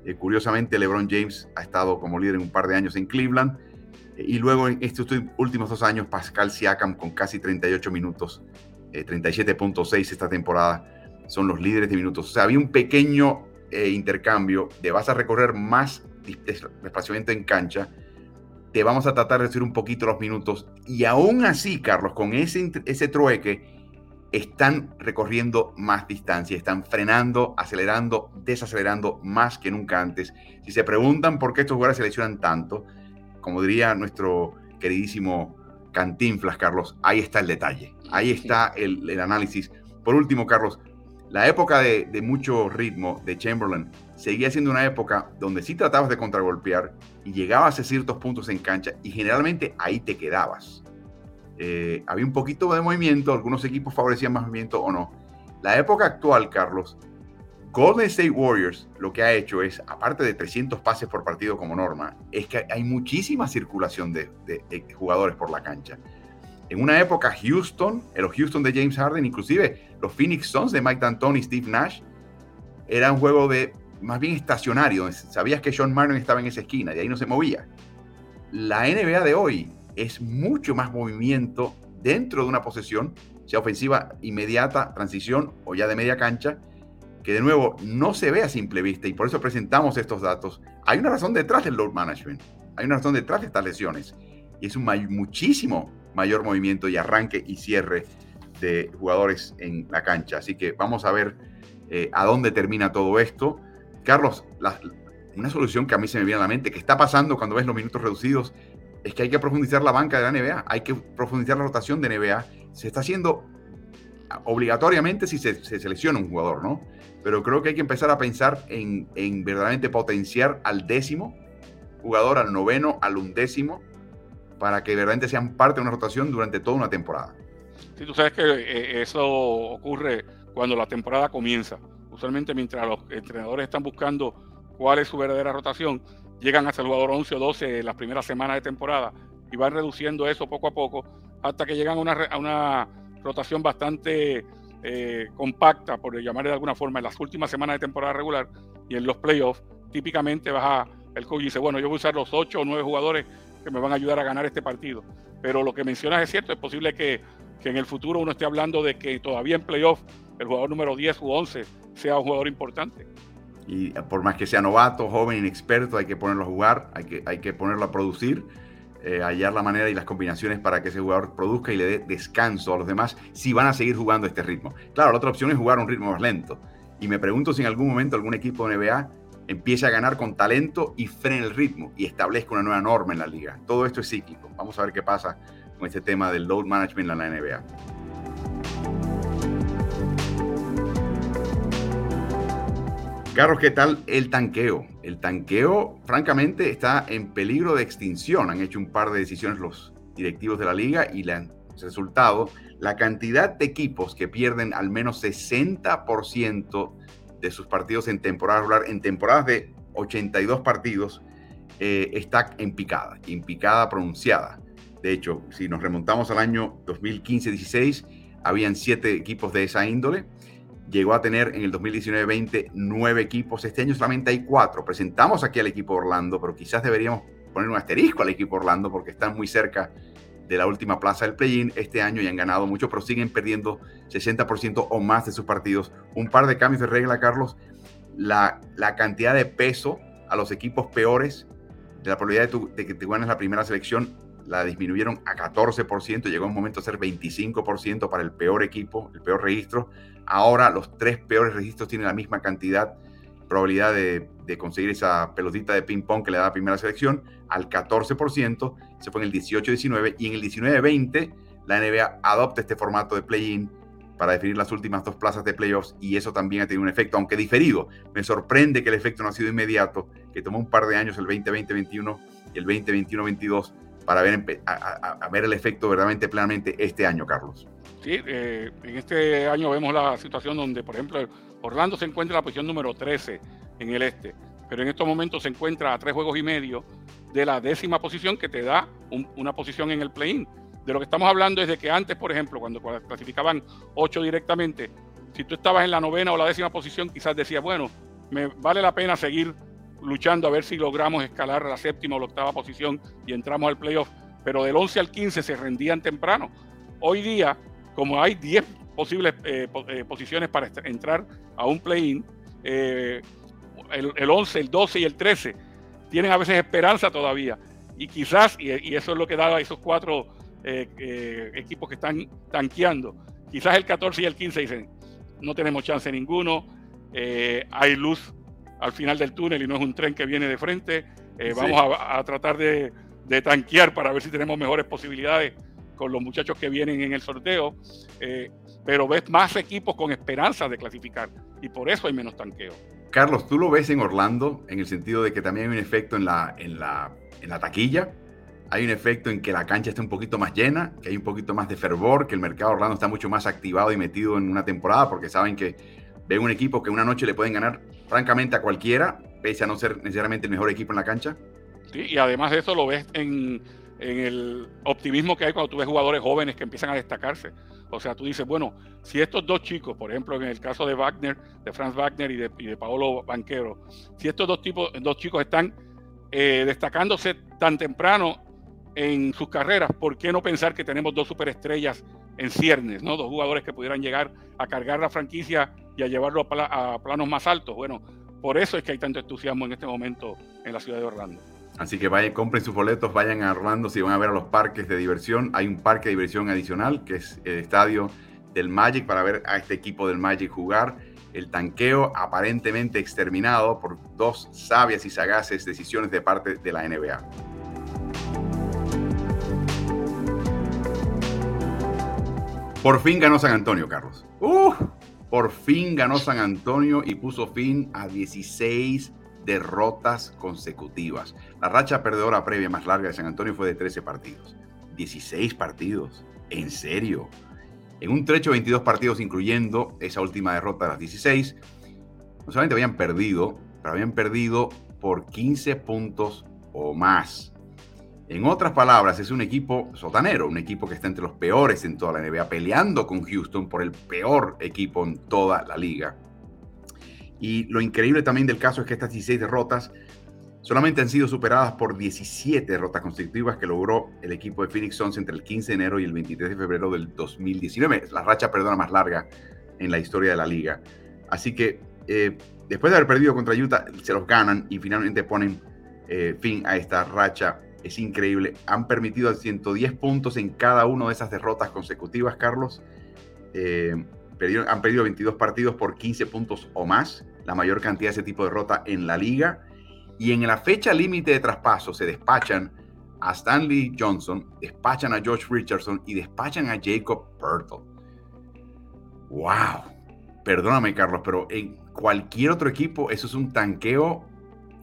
eh, curiosamente, LeBron James ha estado como líder en un par de años en Cleveland. Eh, y luego en estos últimos dos años, Pascal Siakam con casi 38 minutos, 37.6 eh, esta temporada, son los líderes de minutos. O sea, había un pequeño intercambio de vas a recorrer más desplazamiento en cancha, te vamos a tratar de reducir un poquito los minutos. Y aún así, Carlos, con ese, ese trueque, están recorriendo más distancia, están frenando, acelerando, desacelerando más que nunca antes. Si se preguntan por qué estos jugadores se lesionan tanto, como diría nuestro queridísimo Cantinflas, Carlos, ahí está el detalle, ahí está el, análisis. Por último, Carlos, la época de, de, mucho ritmo de Chamberlain seguía siendo una época donde sí tratabas de contragolpear y llegabas a ciertos puntos en cancha y generalmente ahí te quedabas. Eh, había un poquito de movimiento, algunos equipos favorecían más movimiento o no. La época actual, Carlos, Golden State Warriors lo que ha hecho es, aparte de 300 pases por partido como norma, es que hay muchísima circulación de, jugadores por la cancha. En una época, Houston, los Houston de James Harden, inclusive los Phoenix Suns de Mike D'Antoni y Steve Nash, era un juego de más bien estacionario. Sabías que Sean Martin estaba en esa esquina, de ahí no se movía. La NBA de hoy es mucho más movimiento dentro de una posesión, sea ofensiva inmediata, transición o ya de media cancha, que de nuevo no se ve a simple vista y por eso presentamos estos datos. Hay una razón detrás del load management, hay una razón detrás de estas lesiones y es un muchísimo mayor movimiento y arranque y cierre de jugadores en la cancha. Así que vamos a ver eh, a dónde termina todo esto. Carlos, una solución que a mí se me viene a la mente, que está pasando cuando ves los minutos reducidos, es que hay que profundizar la banca de la NBA, hay que profundizar la rotación de NBA. Se está haciendo obligatoriamente si se, selecciona un jugador, ¿no? Pero creo que hay que empezar a pensar en, verdaderamente potenciar al décimo jugador, al noveno, al undécimo, para que verdaderamente sean parte de una rotación durante toda una temporada. Sí, tú sabes que eh, eso ocurre cuando la temporada comienza. Usualmente mientras los entrenadores están buscando cuál es su verdadera rotación, llegan hasta el jugador 11 o 12 las primeras semanas de temporada y van reduciendo eso poco a poco hasta que llegan a una, a una rotación bastante eh, compacta, por llamarle de alguna forma, en las últimas semanas de temporada regular y en los playoffs, típicamente baja el coach y dice, bueno, yo voy a usar los 8 o 9 jugadores que me van a ayudar a ganar este partido. Pero lo que mencionas es cierto, es posible que, que en el futuro uno esté hablando de que todavía en playoffs el jugador número 10 u 11 sea un jugador importante y por más que sea novato, joven, inexperto, hay que ponerlo a jugar, hay que, hay que ponerlo a producir, eh, hallar la manera y las combinaciones para que ese jugador produzca y le dé descanso a los demás si van a seguir jugando este ritmo. Claro, la otra opción es jugar a un ritmo más lento. Y me pregunto si en algún momento algún equipo de NBA empiece a ganar con talento y frene el ritmo y establezca una nueva norma en la liga. Todo esto es cíclico. Vamos a ver qué pasa con este tema del load management en la NBA. Carlos, ¿qué tal el tanqueo? El tanqueo, francamente, está en peligro de extinción. Han hecho un par de decisiones los directivos de la liga y el resultado, la cantidad de equipos que pierden al menos 60% de sus partidos en temporada regular, en temporadas de 82 partidos, eh, está en picada, en picada pronunciada. De hecho, si nos remontamos al año 2015-16, habían siete equipos de esa índole. Llegó a tener en el 2019-20 nueve equipos. Este año solamente hay cuatro. Presentamos aquí al equipo Orlando, pero quizás deberíamos poner un asterisco al equipo Orlando porque están muy cerca de la última plaza del play-in este año y han ganado mucho, pero siguen perdiendo 60% o más de sus partidos. Un par de cambios de regla, Carlos. La, la cantidad de peso a los equipos peores de la probabilidad de, que te ganes la primera selección la disminuyeron a 14%, llegó un momento a ser 25% para el peor equipo, el peor registro. Ahora los tres peores registros tienen la misma cantidad, probabilidad de, conseguir esa pelotita de ping-pong que le da la primera selección, al 14%, se fue en el 18-19 y en el 19-20 la NBA adopta este formato de play-in para definir las últimas dos plazas de playoffs y eso también ha tenido un efecto, aunque diferido. Me sorprende que el efecto no ha sido inmediato, que tomó un par de años el 2020-21 y el 2021-22 para ver, a, ver el efecto verdaderamente plenamente este año, Carlos. Sí, eh, en este año vemos la situación donde, por ejemplo, Orlando se encuentra en la posición número 13 en el este, pero en estos momentos se encuentra a tres juegos y medio de la décima posición que te da una posición en el play-in. De lo que estamos hablando es de que antes, por ejemplo, cuando clasificaban ocho directamente, si tú estabas en la novena o la décima posición, quizás decías, bueno, me vale la pena seguir luchando a ver si logramos escalar a la séptima o la octava posición y entramos al playoff. Pero del 11 al 15 se rendían temprano. Hoy día, como hay 10 posibles eh, eh, posiciones para entrar a un play-in, eh, el, el, 11, el 12 y el 13 tienen a veces esperanza todavía. Y quizás, y, y eso es lo que da a esos cuatro eh, eh, equipos que están tanqueando. Quizás el 14 y el 15 dicen, no tenemos chance ninguno, eh, hay luz al final del túnel y no es un tren que viene de frente, vamos a, tratar de, tanquear para ver si tenemos mejores posibilidades con los muchachos que vienen en el sorteo, pero ves más equipos con esperanza de clasificar y por eso hay menos tanqueo. Carlos, ¿tú lo ves en Orlando en el sentido de que también hay un efecto en la, en la, en la taquilla? hay un efecto en que la cancha está un poquito más llena, que hay un poquito más de fervor, que el mercado Orlando está mucho más activado y metido en una temporada, porque saben que ven un equipo que una noche le pueden ganar francamente a cualquiera, pese a no ser necesariamente el mejor equipo en la cancha. Sí, y además de eso lo ves en, el optimismo que hay cuando tú ves jugadores jóvenes que empiezan a destacarse. O sea, tú dices, bueno, si estos dos chicos, por ejemplo, en el caso de Wagner, de Franz Wagner y de, y de Paolo Banquero, si estos dos, tipos, dos chicos están eh, destacándose tan temprano en sus carreras, ¿por qué no pensar que tenemos dos superestrellas en ciernes, ¿no? dos jugadores que pudieran llegar a cargar la franquicia y a llevarlo a, planos más altos? Bueno, por eso es que hay tanto entusiasmo en este momento en la ciudad de Orlando. Así que vayan, compren sus boletos, vayan a Orlando si van a ver a los parques de diversión. Hay un parque de diversión adicional que es el estadio del Magic para ver a este equipo del Magic jugar. El tanqueo aparentemente exterminado por dos sabias y sagaces decisiones de parte de la NBA. Por fin ganó San Antonio, Carlos. por fin ganó San Antonio y puso fin a 16 derrotas consecutivas. La racha perdedora previa más larga de San Antonio fue de 13 partidos. 16 partidos. ¿En serio? En un trecho de 22 partidos, incluyendo esa última derrota de las 16, no solamente habían perdido, pero habían perdido por 15 puntos o más. En otras palabras, es un equipo sotanero, un equipo que está entre los peores en toda la NBA, peleando con Houston por el peor equipo en toda la liga. Y lo increíble también del caso es que estas 16 derrotas solamente han sido superadas por 17 derrotas consecutivas que logró el equipo de Phoenix Suns entre el 15 de enero y el 23 de febrero del 2019. La racha, perdona, más larga en la historia de la liga. Así que eh, después de haber perdido contra Utah, se los ganan y finalmente ponen eh, fin a esta racha es increíble. Han permitido 110 puntos en cada una de esas derrotas consecutivas, Carlos. Eh, han perdido 22 partidos por 15 puntos o más, la mayor cantidad de ese tipo de derrota en la liga. Y en la fecha límite de traspaso se despachan a Stanley Johnson, despachan a George Richardson y despachan a Jacob Pertl. ¡Wow! Perdóname, Carlos, pero cualquier otro equipo, eso es un tanqueo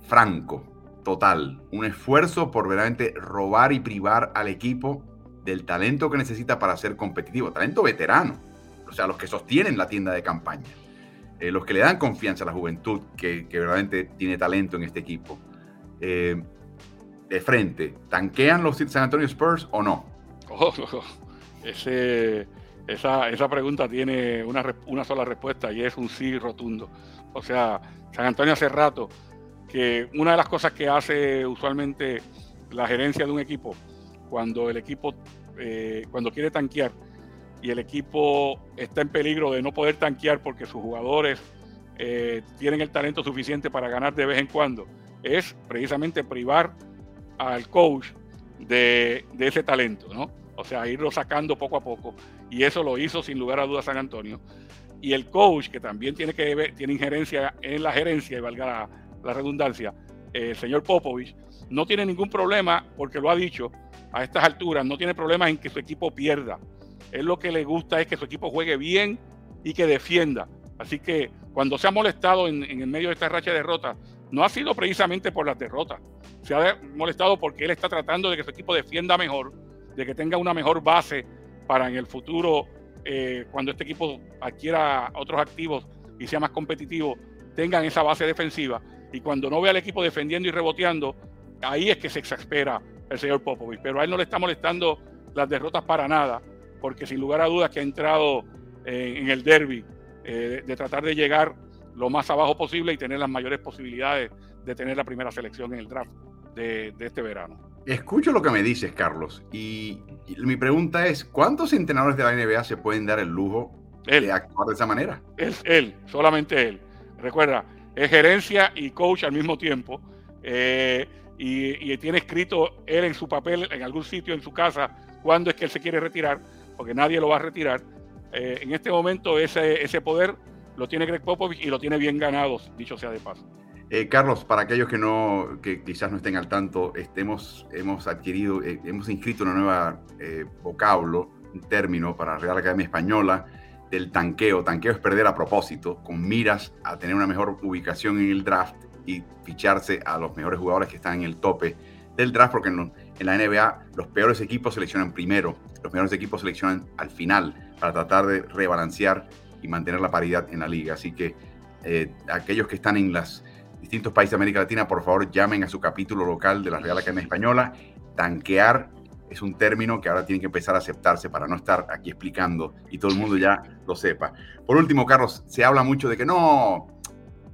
franco, total. Un esfuerzo por verdaderamente robar y privar al equipo del talento que necesita para ser competitivo. Talento veterano, o sea, los que sostienen la tienda de campaña. Eh, los que le dan confianza a la juventud que, que verdaderamente tiene talento en este equipo. Eh, de frente, ¿tanquean los San Antonio Spurs o no? Oh, esa, pregunta tiene una, una, sola respuesta y es un sí rotundo. O sea, San Antonio hace rato que una de las cosas que hace usualmente la gerencia de un equipo, cuando el equipo, eh, cuando quiere tanquear y el equipo está en peligro de no poder tanquear porque sus jugadores eh, tienen el talento suficiente para ganar de vez en cuando, es precisamente privar al coach de, ese talento, ¿no? O sea, irlo sacando poco a poco. Y eso lo hizo sin lugar a dudas San Antonio. Y el coach, que también tiene que tiene injerencia en la gerencia, y valga la, redundancia, el señor Popovich, no tiene ningún problema, porque lo ha dicho a estas alturas, no tiene problema en que su equipo pierda. Él lo que le gusta es que su equipo juegue bien y que defienda. Así que cuando se ha molestado en, en el medio de esta racha de derrotas, no ha sido precisamente por las derrotas. Se ha molestado porque él está tratando de que su equipo defienda mejor de que tenga una mejor base para en el futuro, eh, cuando este equipo adquiera otros activos y sea más competitivo, tengan esa base defensiva. Y cuando no vea al equipo defendiendo y reboteando, ahí es que se exaspera el señor Popovich. Pero a él no le está molestando las derrotas para nada, porque sin lugar a dudas que ha entrado eh, en el derby eh, de tratar de llegar lo más abajo posible y tener las mayores posibilidades de tener la primera selección en el draft de este verano. Escucho lo que me dices, Carlos, y, mi pregunta es, ¿cuántos entrenadores de la NBA se pueden dar el lujo de actuar de esa manera? Es él, solamente él. Recuerda, es gerencia y coach al mismo tiempo, eh, y, tiene escrito él en su papel, en algún sitio en su casa, cuándo es que él se quiere retirar, porque nadie lo va a retirar. Eh, en este momento ese, ese poder lo tiene Greg Popovich y lo tiene bien ganado, dicho sea de paso. Eh, Carlos, para aquellos que no, que quizás no estén al tanto, hemos, hemos adquirido, hemos inscrito una nueva vocablo, un término para Real Academia Española del tanqueo. Tanqueo es perder a propósito, con miras a tener una mejor ubicación en el draft y ficharse a los mejores jugadores que están en el tope del draft, porque en, la NBA los peores equipos seleccionan primero, los mejores equipos seleccionan al final para tratar de rebalancear y mantener la paridad en la liga. Así que aquellos que están en las distintos países de América Latina, por favor llamen a su capítulo local de la Real Academia Española. Tanquear es un término que ahora tiene que empezar a aceptarse para no estar aquí explicando y todo el mundo ya lo sepa. Por último, Carlos, se habla mucho de que no,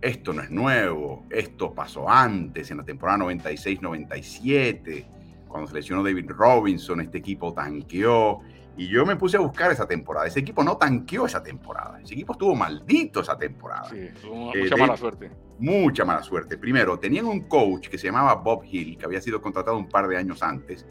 esto no es nuevo, esto pasó antes, en la temporada 96-97, cuando se lesionó David Robinson, este equipo tanqueó. Y yo me puse a buscar esa temporada. Ese equipo no tanqueó esa temporada. Ese equipo estuvo maldito esa temporada. Sí, eh, mucha mala suerte. Mucha mala suerte. Primero, tenían un coach que se llamaba Bob Hill, que había sido contratado un par de años antes,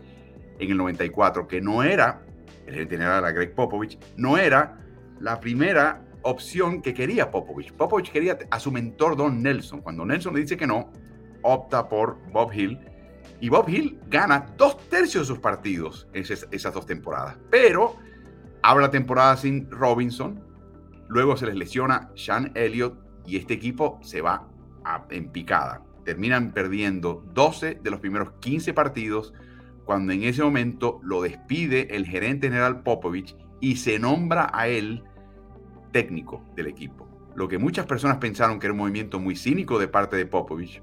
en el 94, que no era, el general era Greg Popovich, no era la primera opción que quería Popovich. Popovich quería a su mentor Don Nelson. Cuando Nelson le dice que no, opta por Bob Hill y Bob Hill gana dos tercios de sus partidos en esas, dos temporadas. Pero abre la temporada sin Robinson. Luego se les lesiona Sean Elliott y este equipo se va en picada. Terminan perdiendo 12 de los primeros 15 partidos cuando en ese momento lo despide el gerente general Popovich y se nombra a él técnico del equipo. Lo que muchas personas pensaron que era un movimiento muy cínico de parte de Popovich,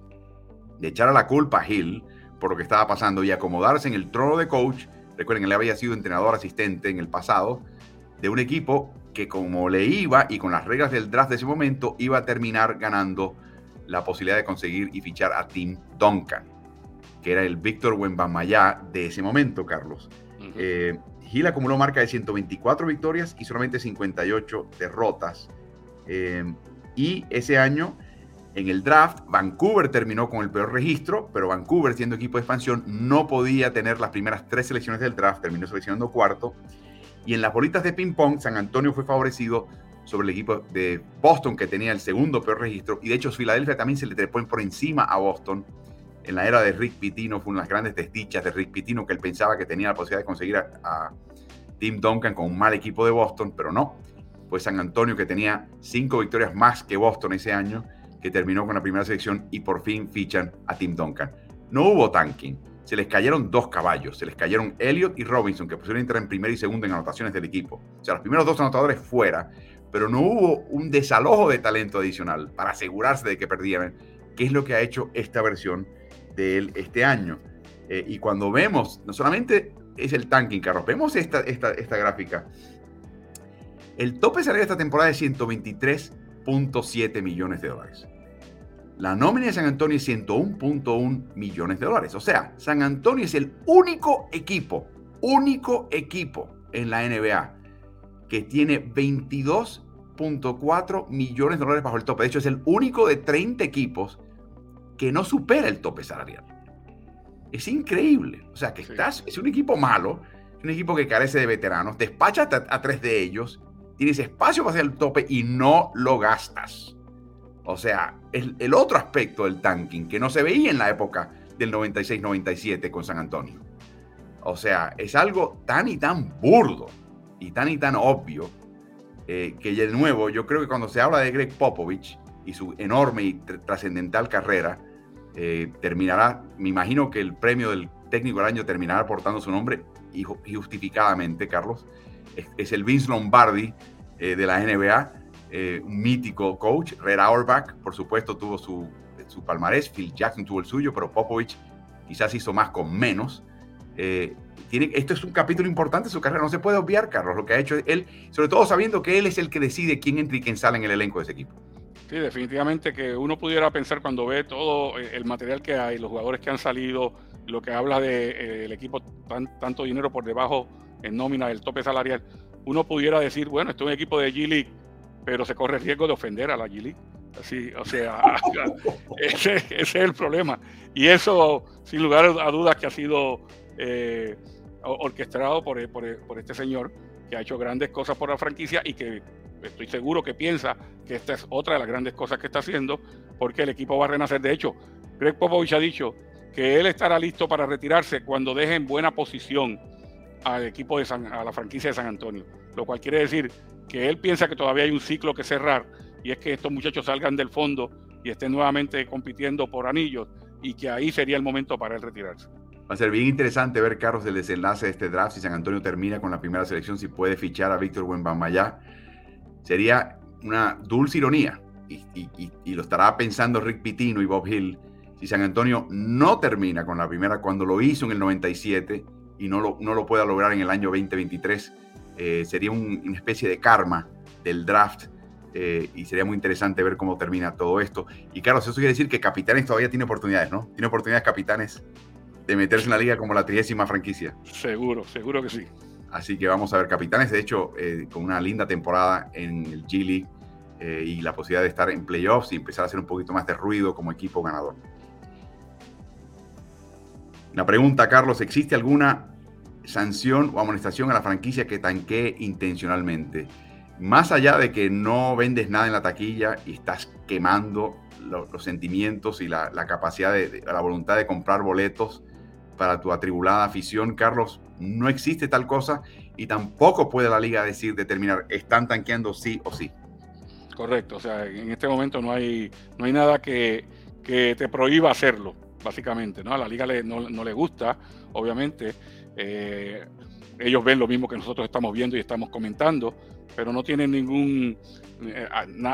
de echar a la culpa a Hill, por lo que estaba pasando y acomodarse en el trono de coach. Recuerden, él había sido entrenador asistente en el pasado de un equipo que como le iba y con las reglas del draft de ese momento iba a terminar ganando la posibilidad de conseguir y fichar a Tim Duncan, que era el Víctor Wembanyama de ese momento, Carlos. Uh acumuló marca de 124 victorias y solamente 58 derrotas. Eh, y ese año en el draft, Vancouver terminó con el peor registro, pero Vancouver, siendo equipo de expansión, no podía tener las primeras tres selecciones del draft, terminó seleccionando cuarto. Y en las bolitas de ping-pong, San Antonio fue favorecido sobre el equipo de Boston, que tenía el segundo peor registro. Y de hecho, Filadelfia también se le trepó por encima a Boston. En la era de Rick Pitino, fue una de las grandes desdichas de Rick Pitino, que él pensaba que tenía la posibilidad de conseguir a, Tim Duncan con un mal equipo de Boston, pero no. fue San Antonio, que tenía cinco victorias más que Boston ese año, que terminó con la primera selección y por fin fichan a Tim Duncan. No hubo tanking, se les cayeron dos caballos, se les cayeron Elliott y Robinson, que pusieron entrar en primera y segunda en anotaciones del equipo. O sea, los primeros dos anotadores fuera, pero no hubo un desalojo de talento adicional para asegurarse de que perdieran, que es lo que ha hecho esta versión de este año. Eh, y cuando vemos, no solamente es el tanking, Carlos, vemos esta, esta, esta gráfica. El tope salarial de esta temporada es 123.7 millones de dólares. La nómina de San Antonio es 101.1 millones de dólares. O sea, San Antonio es el único equipo, único equipo en la NBA que tiene 22.4 millones de dólares bajo el tope. De hecho, es el único de 30 equipos que no supera el tope salarial. Es increíble. O sea, que estás, es un equipo malo, es un equipo que carece de veteranos, despachas a, tres de ellos, tienes espacio para hacer el tope y no lo gastas. O sea, el, el otro aspecto del tanking que no se veía en la época del 96-97 con San Antonio. O sea, es algo tan y tan burdo y tan y tan obvio eh, que de nuevo yo creo que cuando se habla de Greg Popovich y su enorme y trascendental carrera, eh, terminará, me imagino que el premio del técnico del año terminará portando su nombre justificadamente, Carlos. Es, el Vince Lombardi eh, de la NBA eh, un mítico coach. Red Auerbach, por supuesto, tuvo su, su palmarés. Phil Jackson tuvo el suyo, pero Popovich quizás hizo más con menos. Tiene, esto es un capítulo importante de su carrera. No se puede obviar, Carlos, lo que ha hecho él, sobre todo sabiendo que él es el que decide quién entra y quién sale en el elenco de ese equipo. Sí, definitivamente que uno pudiera pensar cuando ve todo eh, el material que hay, los jugadores que han salido, lo que habla del de, equipo, tan, tanto dinero por debajo en nómina del tope salarial, uno pudiera decir, bueno, esto es un equipo de G-League pero se corre riesgo de ofender a la G Así, o sea, ese, es el problema. Y eso, sin lugar a dudas, que ha sido eh, orquestado por, por, este señor que ha hecho grandes cosas por la franquicia y que estoy seguro que piensa que esta es otra de las grandes cosas que está haciendo porque el equipo va a renacer. De hecho, Greg Popovich ha dicho que él estará listo para retirarse cuando deje en buena posición al equipo de San, a la franquicia de San Antonio, lo cual quiere decir que él piensa que todavía hay un ciclo que cerrar y es que estos muchachos salgan del fondo y estén nuevamente compitiendo por anillos y que ahí sería el momento para él retirarse. Va a ser bien interesante ver, Carlos, el desenlace de este draft. Si San Antonio termina con la primera selección, si puede fichar a Víctor Wembanyama, sería una dulce ironía. Y, y, lo estará pensando Rick Pitino y Bob Hill. Si San Antonio no termina con la primera cuando lo hizo en el 97 y no lo, no lo pueda lograr en el año 2023, eh, sería una especie de karma del draft eh, y sería muy interesante ver cómo termina todo esto. Y claro, eso quiere decir que Capitanes todavía tiene oportunidades, ¿no? Tiene oportunidades Capitanes de meterse en la liga como la trigésima franquicia. Seguro, seguro que sí. Así que vamos a ver Capitanes, de hecho, eh, con una linda temporada en el G League y la posibilidad de estar en playoffs y empezar a hacer un poquito más de ruido como equipo ganador. La pregunta, Carlos, ¿existe alguna sanción o amonestación a la franquicia que tanquee intencionalmente. Más allá de que no vendes nada en la taquilla y estás quemando los sentimientos y la, capacidad de, la voluntad de comprar boletos para tu atribulada afición, Carlos, no existe tal cosa y tampoco puede la liga decir, determinar, están tanqueando sí o sí. Correcto, o sea, en este momento no hay, no hay nada que, que te prohíba hacerlo, básicamente, ¿no? A la liga le, no, no le gusta, obviamente, eh, ellos ven lo mismo que nosotros estamos viendo y estamos comentando, pero no tienen ningún, eh,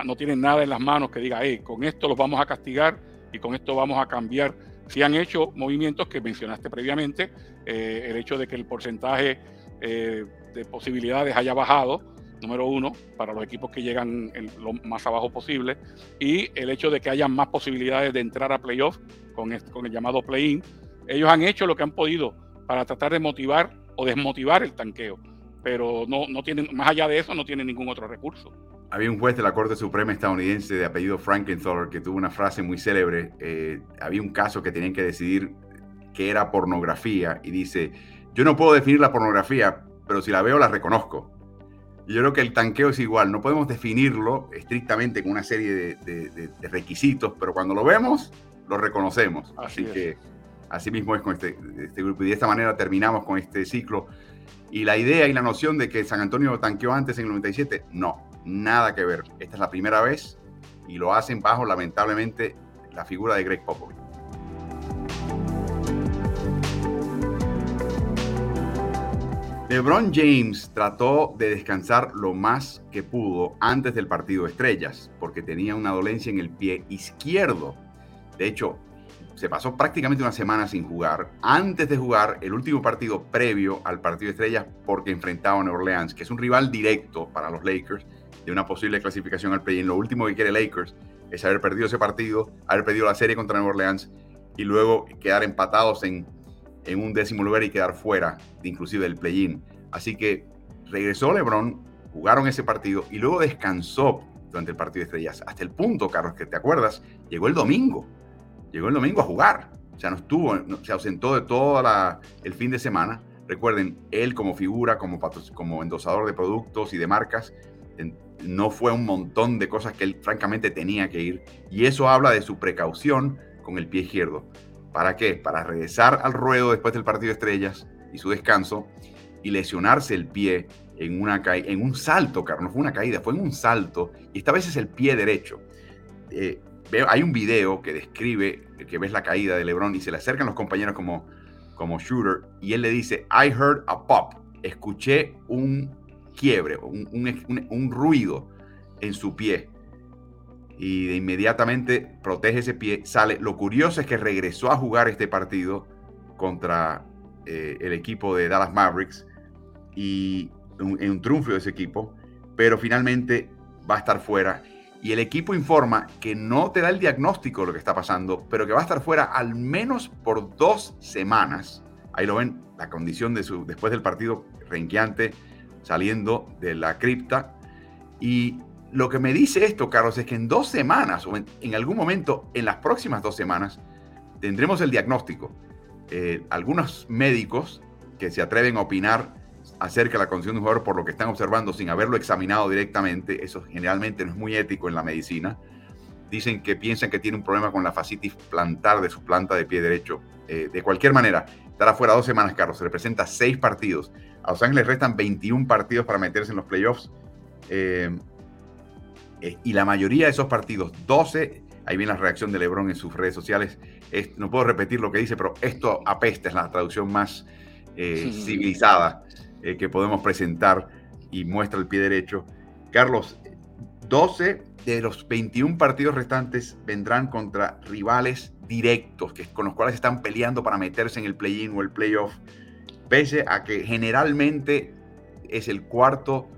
no tienen nada en las manos que diga, hey, con esto los vamos a castigar y con esto vamos a cambiar. Si han hecho movimientos que mencionaste previamente, eh, el hecho de que el porcentaje de posibilidades haya bajado, número uno, para los equipos que llegan lo más abajo posible, y el hecho de que haya más posibilidades de entrar a playoff con, con el llamado play-in. Ellos han hecho lo que han podido para tratar de motivar o desmotivar el tanqueo. Pero no, no tienen, más allá de eso, no tienen ningún otro recurso. Había un juez de la Corte Suprema estadounidense de apellido Frankenthaler que tuvo una frase muy célebre. Eh, había un caso que tenían que decidir qué era pornografía y dice, yo no puedo definir la pornografía, pero si la veo la reconozco. Y yo creo que el tanqueo es igual, no podemos definirlo estrictamente con una serie de, requisitos, pero cuando lo vemos, lo reconocemos. Así, que Así mismo es con este, este, grupo y de esta manera terminamos con este ciclo. Y la idea y la noción de que San Antonio tanqueó antes en el 97, no. Nada que ver. Esta es la primera vez y lo hacen bajo, lamentablemente, la figura de Greg Popovich. LeBron James trató de descansar lo más que pudo antes del partido estrellas, porque tenía una dolencia en el pie izquierdo. De hecho, se pasó prácticamente una semana sin jugar, antes de jugar el último partido previo al partido estrellas, porque enfrentaba a New Orleans, que es un rival directo para los Lakers de una posible clasificación al play-in. Lo último que quiere Lakers es haber perdido ese partido, haber perdido la serie contra New Orleans y luego quedar empatados en en un décimo lugar y quedar fuera, inclusive del play-in. Así que regresó LeBron, jugaron ese partido y luego descansó durante el partido de estrellas. Hasta el punto, Carlos, que te acuerdas, llegó el domingo. Llegó el domingo a jugar. O sea, no estuvo, se ausentó de todo el fin de semana. Recuerden, él como figura, como, como endosador de productos y de marcas, no fue un montón de cosas que él francamente tenía que ir. Y eso habla de su precaución con el pie izquierdo. ¿Para qué? Para regresar al ruedo después del partido de estrellas y su descanso y lesionarse el pie en, una en un salto, Carlos. Fue una caída, fue en un salto y esta vez es el pie derecho. Eh, hay un video que describe que ves la caída de LeBron y se le acercan los compañeros como, como shooter y él le dice, I heard a pop. Escuché un quiebre, un ruido en su pie y de inmediatamente protege ese pie, sale. Lo curioso es que regresó a jugar este partido contra eh, el equipo de Dallas Mavericks y en un triunfo de ese equipo, pero finalmente va a estar fuera. Y el equipo informa que no te da el diagnóstico de lo que está pasando, pero que va a estar fuera al menos por dos semanas. Ahí lo ven, la condición de su, después del partido renqueante, saliendo de la cripta. Y lo que me dice esto, Carlos, es que en dos semanas o en, algún momento, en las próximas dos semanas, tendremos el diagnóstico. Eh, algunos médicos que se atreven a opinar acerca de la condición de un jugador por lo que están observando sin haberlo examinado directamente, eso generalmente no es muy ético en la medicina, dicen que piensan que tiene un problema con la fascitis plantar de su planta de pie derecho. Eh, de cualquier manera, estará fuera dos semanas, Carlos. Se representa seis partidos. A Los Ángeles restan 21 partidos para meterse en los playoffs. Eh, eh, y la mayoría de esos partidos, 12, ahí viene la reacción de Lebron en sus redes sociales, no puedo repetir lo que dice, pero esto apesta, es la traducción más eh, civilizada que podemos presentar y muestra el pie derecho. Carlos, 12 de los 21 partidos restantes vendrán contra rivales directos, que, con los cuales están peleando para meterse en el play-in o el playoff, pese a que generalmente es el cuarto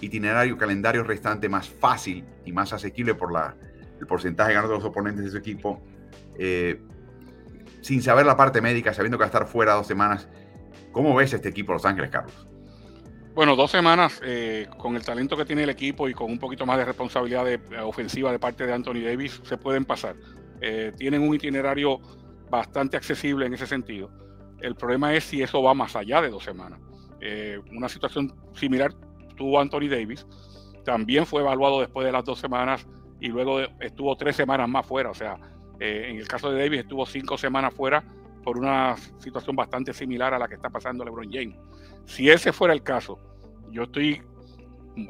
itinerario, calendario restante más fácil y más asequible por la, el porcentaje de de los oponentes de su equipo, eh, sin saber la parte médica, sabiendo que va a estar fuera dos semanas. ¿Cómo ves este equipo Los Ángeles, Carlos? Bueno, dos semanas eh, con el talento que tiene el equipo y con un poquito más de responsabilidad de, eh, ofensiva de parte de Anthony Davis, se pueden pasar. tienen un itinerario bastante accesible en ese sentido. El problema es si eso va más allá de dos semanas. una situación similar tuvo Anthony Davis, también fue evaluado después de las dos semanas y luego estuvo tres semanas más fuera. O sea, eh, en el caso de Davis estuvo cinco semanas fuera por una situación bastante similar a la que está pasando LeBron James. Si ese fuera el caso, yo estoy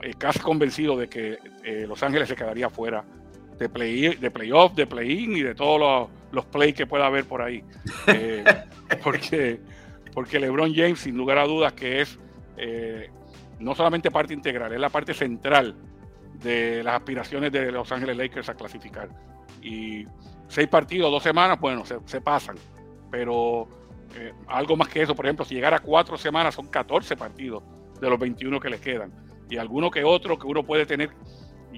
eh, casi convencido de que eh, Los Ángeles se quedaría fuera de, play, de playoff, de play-in y de todos los, los plays que pueda haber por ahí. porque, porque LeBron James, sin lugar a dudas, que es no solamente parte integral, es la parte central de las aspiraciones de Los Ángeles Lakers a clasificar. Y seis partidos, dos semanas, bueno, se, pasan. Pero eh, algo más que eso, por ejemplo, si llegara a cuatro semanas, son 14 partidos de los 21 que les quedan. Y alguno que otro que uno puede tener,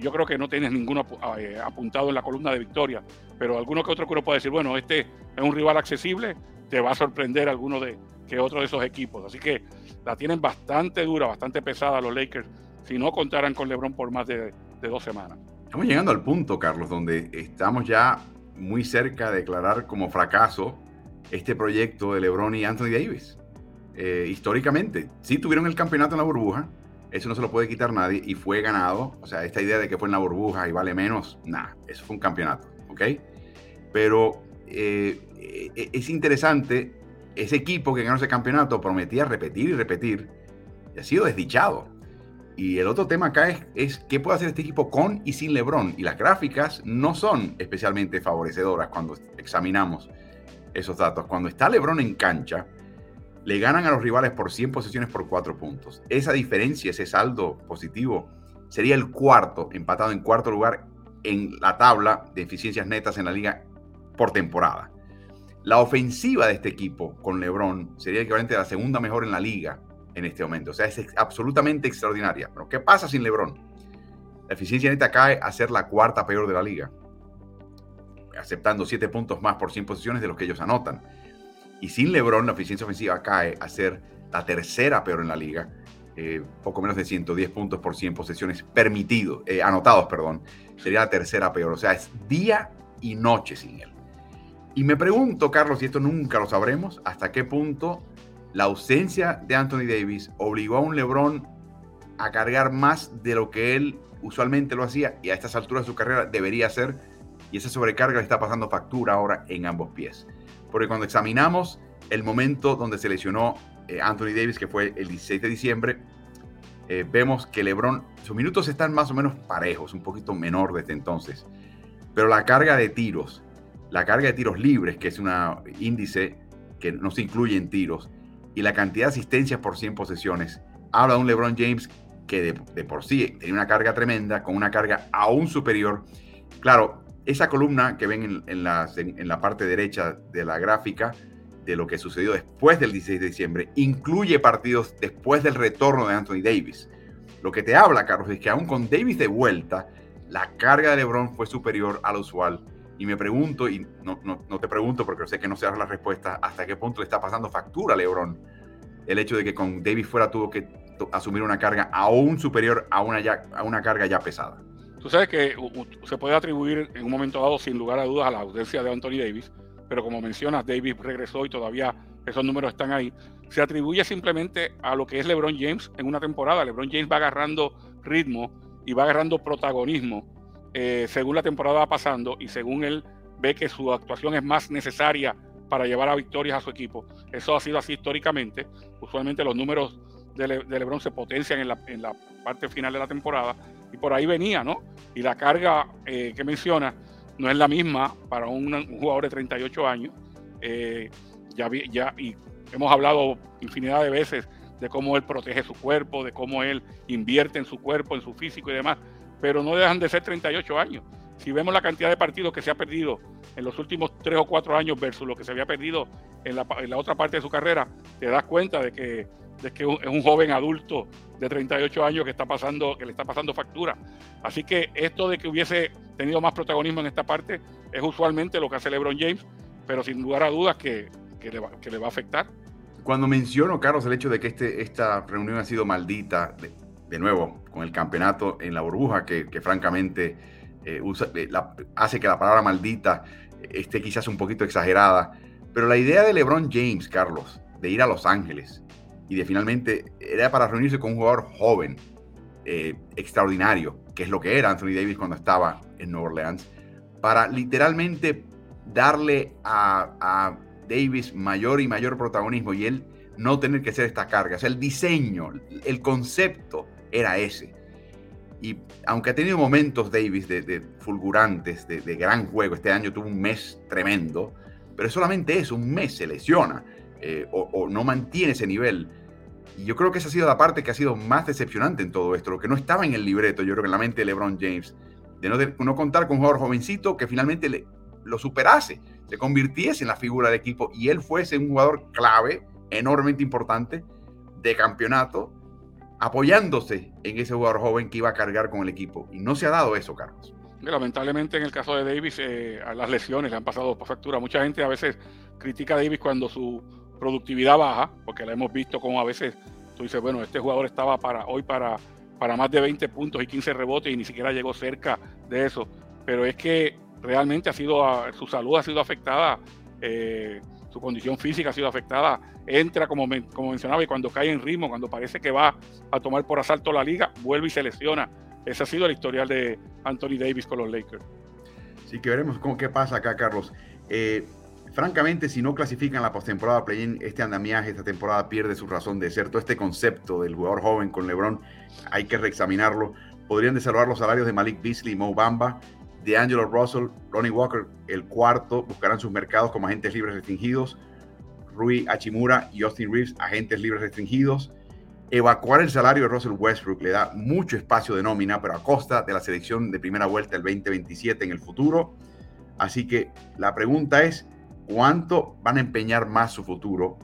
yo creo que no tienes ninguno eh, apuntado en la columna de victoria, pero alguno que otro que uno puede decir, bueno, este es un rival accesible, te va a sorprender alguno de que otro de esos equipos. Así que la tienen bastante dura, bastante pesada los Lakers, si no contaran con LeBron por más de, dos semanas. Estamos llegando al punto, Carlos, donde estamos ya muy cerca de declarar como fracaso este proyecto de LeBron y Anthony Davis. Eh, históricamente, sí tuvieron el campeonato en la burbuja, eso no se lo puede quitar nadie y fue ganado. O sea, esta idea de que fue en la burbuja y vale menos, nada, eso fue un campeonato, ¿ok? Pero eh, eh, es interesante ese equipo que ganó ese campeonato prometía repetir y repetir y ha sido desdichado. Y el otro tema acá es, es, qué puede hacer este equipo con y sin LeBron. Y las gráficas no son especialmente favorecedoras cuando examinamos esos datos. Cuando está LeBron en cancha, le ganan a los rivales por 100 posiciones por 4 puntos. Esa diferencia, ese saldo positivo, sería el cuarto, empatado en cuarto lugar en la tabla de eficiencias netas en la liga por temporada. La ofensiva de este equipo con LeBron sería equivalente a la segunda mejor en la liga en este momento. O sea, es absolutamente extraordinaria. Pero ¿qué pasa sin LeBron? La eficiencia neta cae a ser la cuarta peor de la liga, aceptando 7 puntos más por 100 posiciones de los que ellos anotan. Y sin LeBron, la eficiencia ofensiva cae a ser la tercera peor en la liga, eh, poco menos de 110 puntos por 100 posesiones permitidos, eh, anotados, perdón. Sería la tercera peor. O sea, es día y noche sin él. Y me pregunto, Carlos, y esto nunca lo sabremos, hasta qué punto la ausencia de Anthony Davis obligó a un LeBron a cargar más de lo que él usualmente lo hacía y a estas alturas de su carrera debería hacer. Y esa sobrecarga le está pasando factura ahora en ambos pies. Porque cuando examinamos el momento donde se lesionó eh, Anthony Davis, que fue el 16 de diciembre, eh, vemos que LeBron, sus minutos están más o menos parejos, un poquito menor desde entonces. Pero la carga de tiros, la carga de tiros libres, que es un índice que no se incluye en tiros, y la cantidad de asistencias por 100 posesiones, habla de un LeBron James que de, por sí tenía una carga tremenda, con una carga aún superior. Claro, esa columna que ven en, la, en, la, parte derecha de la gráfica de lo que sucedió después del 16 de diciembre incluye partidos después del retorno de Anthony Davis. Lo que te habla, Carlos, es que aún con Davis de vuelta, la carga de LeBron fue superior a lo usual. Y me pregunto, y no, no, te pregunto porque sé que no sabes la respuesta, hasta qué punto le está pasando factura a LeBron el hecho de que con Davis fuera tuvo que asumir una carga aún superior a una, ya, a una carga ya pesada. Tú sabes que se puede atribuir en un momento dado, sin lugar a dudas, a la ausencia de Anthony Davis, pero como mencionas, Davis regresó y todavía esos números están ahí. Se atribuye simplemente a lo que es LeBron James en una temporada. LeBron James va agarrando ritmo y va agarrando protagonismo eh, según la temporada va pasando y según él ve que su actuación es más necesaria para llevar a victorias a su equipo. Eso ha sido así históricamente. Usualmente los números de, LeBron se potencian en la, parte final de la temporada y por ahí venía, ¿no? Y la carga eh, que menciona no es la misma para un, jugador de 38 años. Eh, ya, ya, y hemos hablado infinidad de veces de cómo él protege su cuerpo, de cómo él invierte en su cuerpo, en su físico y demás pero no dejan de ser 38 años. Si vemos la cantidad de partidos que se ha perdido en los últimos 3 o 4 años versus lo que se había perdido en la, otra parte de su carrera, te das cuenta de que, de que es un joven adulto de 38 años que, está pasando, que le está pasando factura. Así que esto de que hubiese tenido más protagonismo en esta parte es usualmente lo que hace LeBron James, pero sin lugar a dudas que, que, le, va, que le va a afectar. Cuando menciono, Carlos, el hecho de que este, esta reunión ha sido maldita, de nuevo, con el campeonato en la burbuja, que, francamente eh, eh, hace que la palabra maldita esté quizás un poquito exagerada. Pero la idea de LeBron James, Carlos, de ir a Los Ángeles y de finalmente era para reunirse con un jugador joven, eh, extraordinario, que es lo que era Anthony Davis cuando estaba en Nueva Orleans, para literalmente darle a, a Davis mayor y mayor protagonismo y él no tener que hacer esta carga. O el diseño, el concepto era ese. Y aunque ha tenido momentos, Davis, de, fulgurantes, de, gran juego, este año tuvo un mes tremendo, pero solamente eso, un mes se lesiona eh, o, no mantiene ese nivel. Y yo creo que esa ha sido la parte que ha sido más decepcionante en todo esto, lo que no estaba en el libreto, yo creo que en la mente de LeBron James, de no, no contar con un jugador jovencito que finalmente le, lo superase, se convirtiese en la figura del equipo y él fuese un jugador clave, enormemente importante, de campeonato apoyándose en ese jugador joven que iba a cargar con el equipo. Y no se ha dado eso, Carlos. Lamentablemente en el caso de Davis, eh, a las lesiones le han pasado por factura. Mucha gente a veces critica a Davis cuando su productividad baja, porque la hemos visto como a veces tú dices, bueno, este jugador estaba para hoy para, para más de 20 puntos y 15 rebotes y ni siquiera llegó cerca de eso. Pero es que realmente ha sido, su salud ha sido afectada eh, su condición física ha sido afectada, entra como, como mencionaba y cuando cae en ritmo, cuando parece que va a tomar por asalto la liga, vuelve y se lesiona. Ese ha sido el historial de Anthony Davis con los Lakers. Sí, que veremos cómo qué pasa acá, Carlos. Eh, francamente, si no clasifican la postemporada play-in, este andamiaje, esta temporada pierde su razón de ser. Todo este concepto del jugador joven con LeBron hay que reexaminarlo. Podrían desarrollar los salarios de Malik Beasley Mo Bamba, de Angelo Russell, Ronnie Walker, el cuarto, buscarán sus mercados como agentes libres restringidos. Rui Hachimura y Austin Reeves, agentes libres restringidos. Evacuar el salario de Russell Westbrook le da mucho espacio de nómina, pero a costa de la selección de primera vuelta el 2027 en el futuro. Así que la pregunta es, ¿cuánto van a empeñar más su futuro?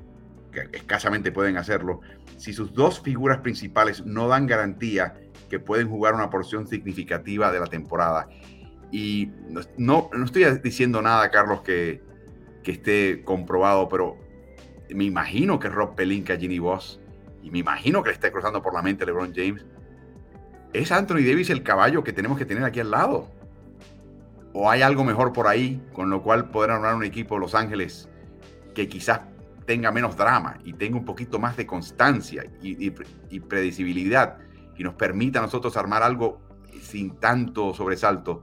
Que escasamente pueden hacerlo. Si sus dos figuras principales no dan garantía que pueden jugar una porción significativa de la temporada. Y no, no estoy diciendo nada, Carlos, que, que esté comprobado, pero me imagino que Rob Pelinka, Ginny Boss, y me imagino que le está cruzando por la mente LeBron James, ¿es Anthony Davis el caballo que tenemos que tener aquí al lado? ¿O hay algo mejor por ahí, con lo cual poder armar un equipo de Los Ángeles que quizás tenga menos drama y tenga un poquito más de constancia y, y predecibilidad y nos permita a nosotros armar algo sin tanto sobresalto?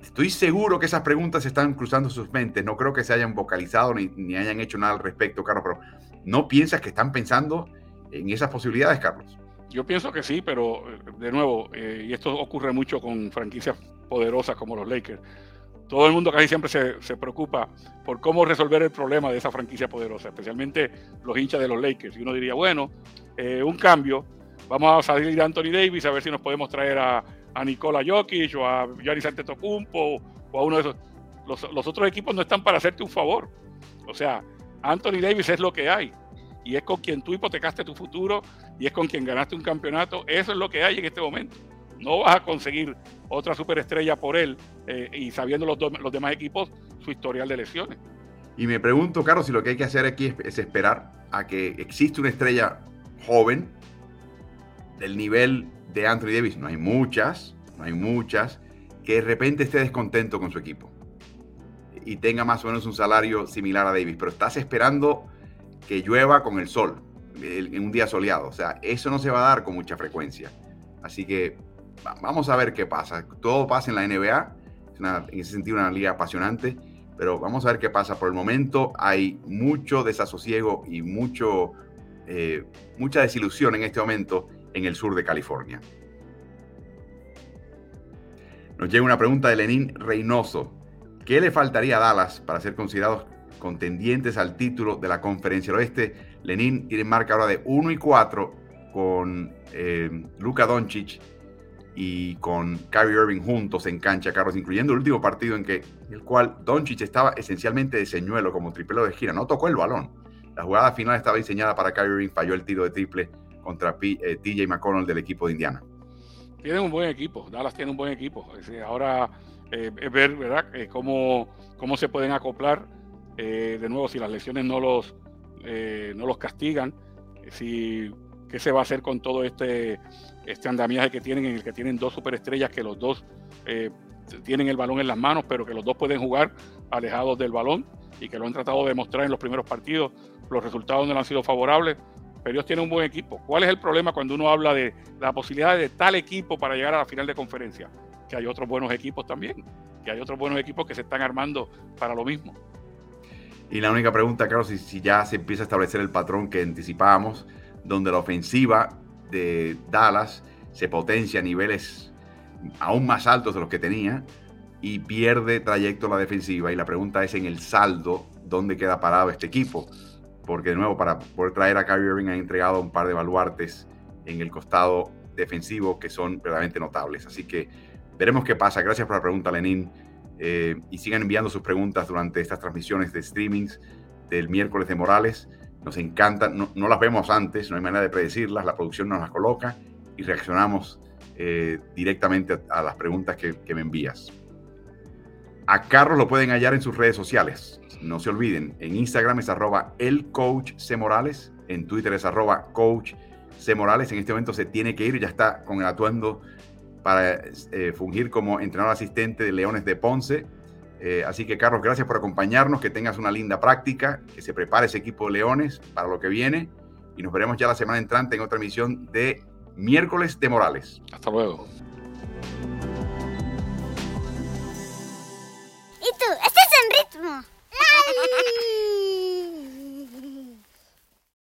Estoy seguro que esas preguntas están cruzando sus mentes. No creo que se hayan vocalizado ni, hayan hecho nada al respecto, Carlos, pero ¿no piensas que están pensando en esas posibilidades, Carlos? Yo pienso que sí, pero de nuevo, eh, y esto ocurre mucho con franquicias poderosas como los Lakers, todo el mundo casi siempre se, preocupa por cómo resolver el problema de esa franquicia poderosa, especialmente los hinchas de los Lakers. Y uno diría, bueno, eh, un cambio, vamos a salir de Anthony Davis a ver si nos podemos traer a, a Nikola Jokic o a Giannis Antetokounmpo o a uno de esos. Los, otros equipos no están para hacerte un favor. O sea, Anthony Davis es lo que hay. Y es con quien tú hipotecaste tu futuro y es con quien ganaste un campeonato. Eso es lo que hay en este momento. No vas a conseguir otra superestrella por él eh, y sabiendo los, los demás equipos su historial de lesiones. Y me pregunto, Carlos, si lo que hay que hacer aquí es esperar a que existe una estrella joven del nivel de Anthony Davis, no hay muchas, no hay muchas, que de repente esté descontento con su equipo y tenga más o menos un salario similar a Davis, pero estás esperando que llueva con el sol en un día soleado. O sea, eso no se va a dar con mucha frecuencia. Así que vamos a ver qué pasa. Todo pasa en la NBA, es en ese sentido una liga apasionante, pero vamos a ver qué pasa. Por el momento hay mucho desasosiego y mucho, eh, mucha desilusión en este momento en el sur de California. Nos llega una pregunta de Lenín Reynoso. ¿Qué le faltaría a Dallas para ser considerados contendientes al título de la Conferencia del Oeste? Lenín tiene marca ahora de 1 y 4 con eh, Luka Doncic y con Kyrie Irving juntos en cancha, Carlos, incluyendo el último partido en que el cual Doncic estaba esencialmente de señuelo como triplero de gira, no tocó el balón. La jugada final estaba diseñada para Kyrie Irving, falló el tiro de triple contra TJ eh, McConnell del equipo de Indiana. Tienen un buen equipo, Dallas tiene un buen equipo. ahora eh, ver ¿verdad? Eh, cómo, cómo se pueden acoplar. de nuevo, si las lesiones no los, no los castigan, si, qué se va a hacer con todo este, este andamiaje que tienen, en el que tienen dos superestrellas que los dos tienen el balón en las manos, pero que los dos pueden jugar alejados del balón y que lo han tratado de demostrar en los primeros partidos. Los resultados no han sido favorables pero ellos tienen un buen equipo. ¿Cuál es el problema cuando uno habla de la posibilidad de tal equipo para llegar a la final de conferencia? Que hay otros buenos equipos también, que hay otros buenos equipos que se están armando para lo mismo. Y la única pregunta, Carlos, si, si ya se empieza a establecer el patrón que anticipábamos, donde la ofensiva de Dallas se potencia a niveles aún más altos de los que tenía y pierde trayecto la defensiva. Y la pregunta es en el saldo, ¿dónde queda parado este equipo? porque de nuevo para poder traer a Kyrie Irving han entregado un par de baluartes en el costado defensivo que son verdaderamente notables. Así que veremos qué pasa. Gracias por la pregunta, Lenín. Eh, y sigan enviando sus preguntas durante estas transmisiones de streamings del miércoles de Morales. Nos encanta, no, las vemos antes, no hay manera de predecirlas, la producción nos las coloca y reaccionamos eh, directamente a, las preguntas que, que me envías. A Carlos lo pueden hallar en sus redes sociales. No se olviden, en Instagram es arroba el coach C. Morales, en Twitter es arroba coach C. Morales. En este momento se tiene que ir, ya está con el atuendo para eh, fungir como entrenador asistente de Leones de Ponce. Eh, así que, Carlos, gracias por acompañarnos, que tengas una linda práctica, que se prepare ese equipo de Leones para lo que viene y nos veremos ya la semana entrante en otra emisión de Miércoles de Morales. Hasta luego. ¿Y tú? ¿Estás en ritmo?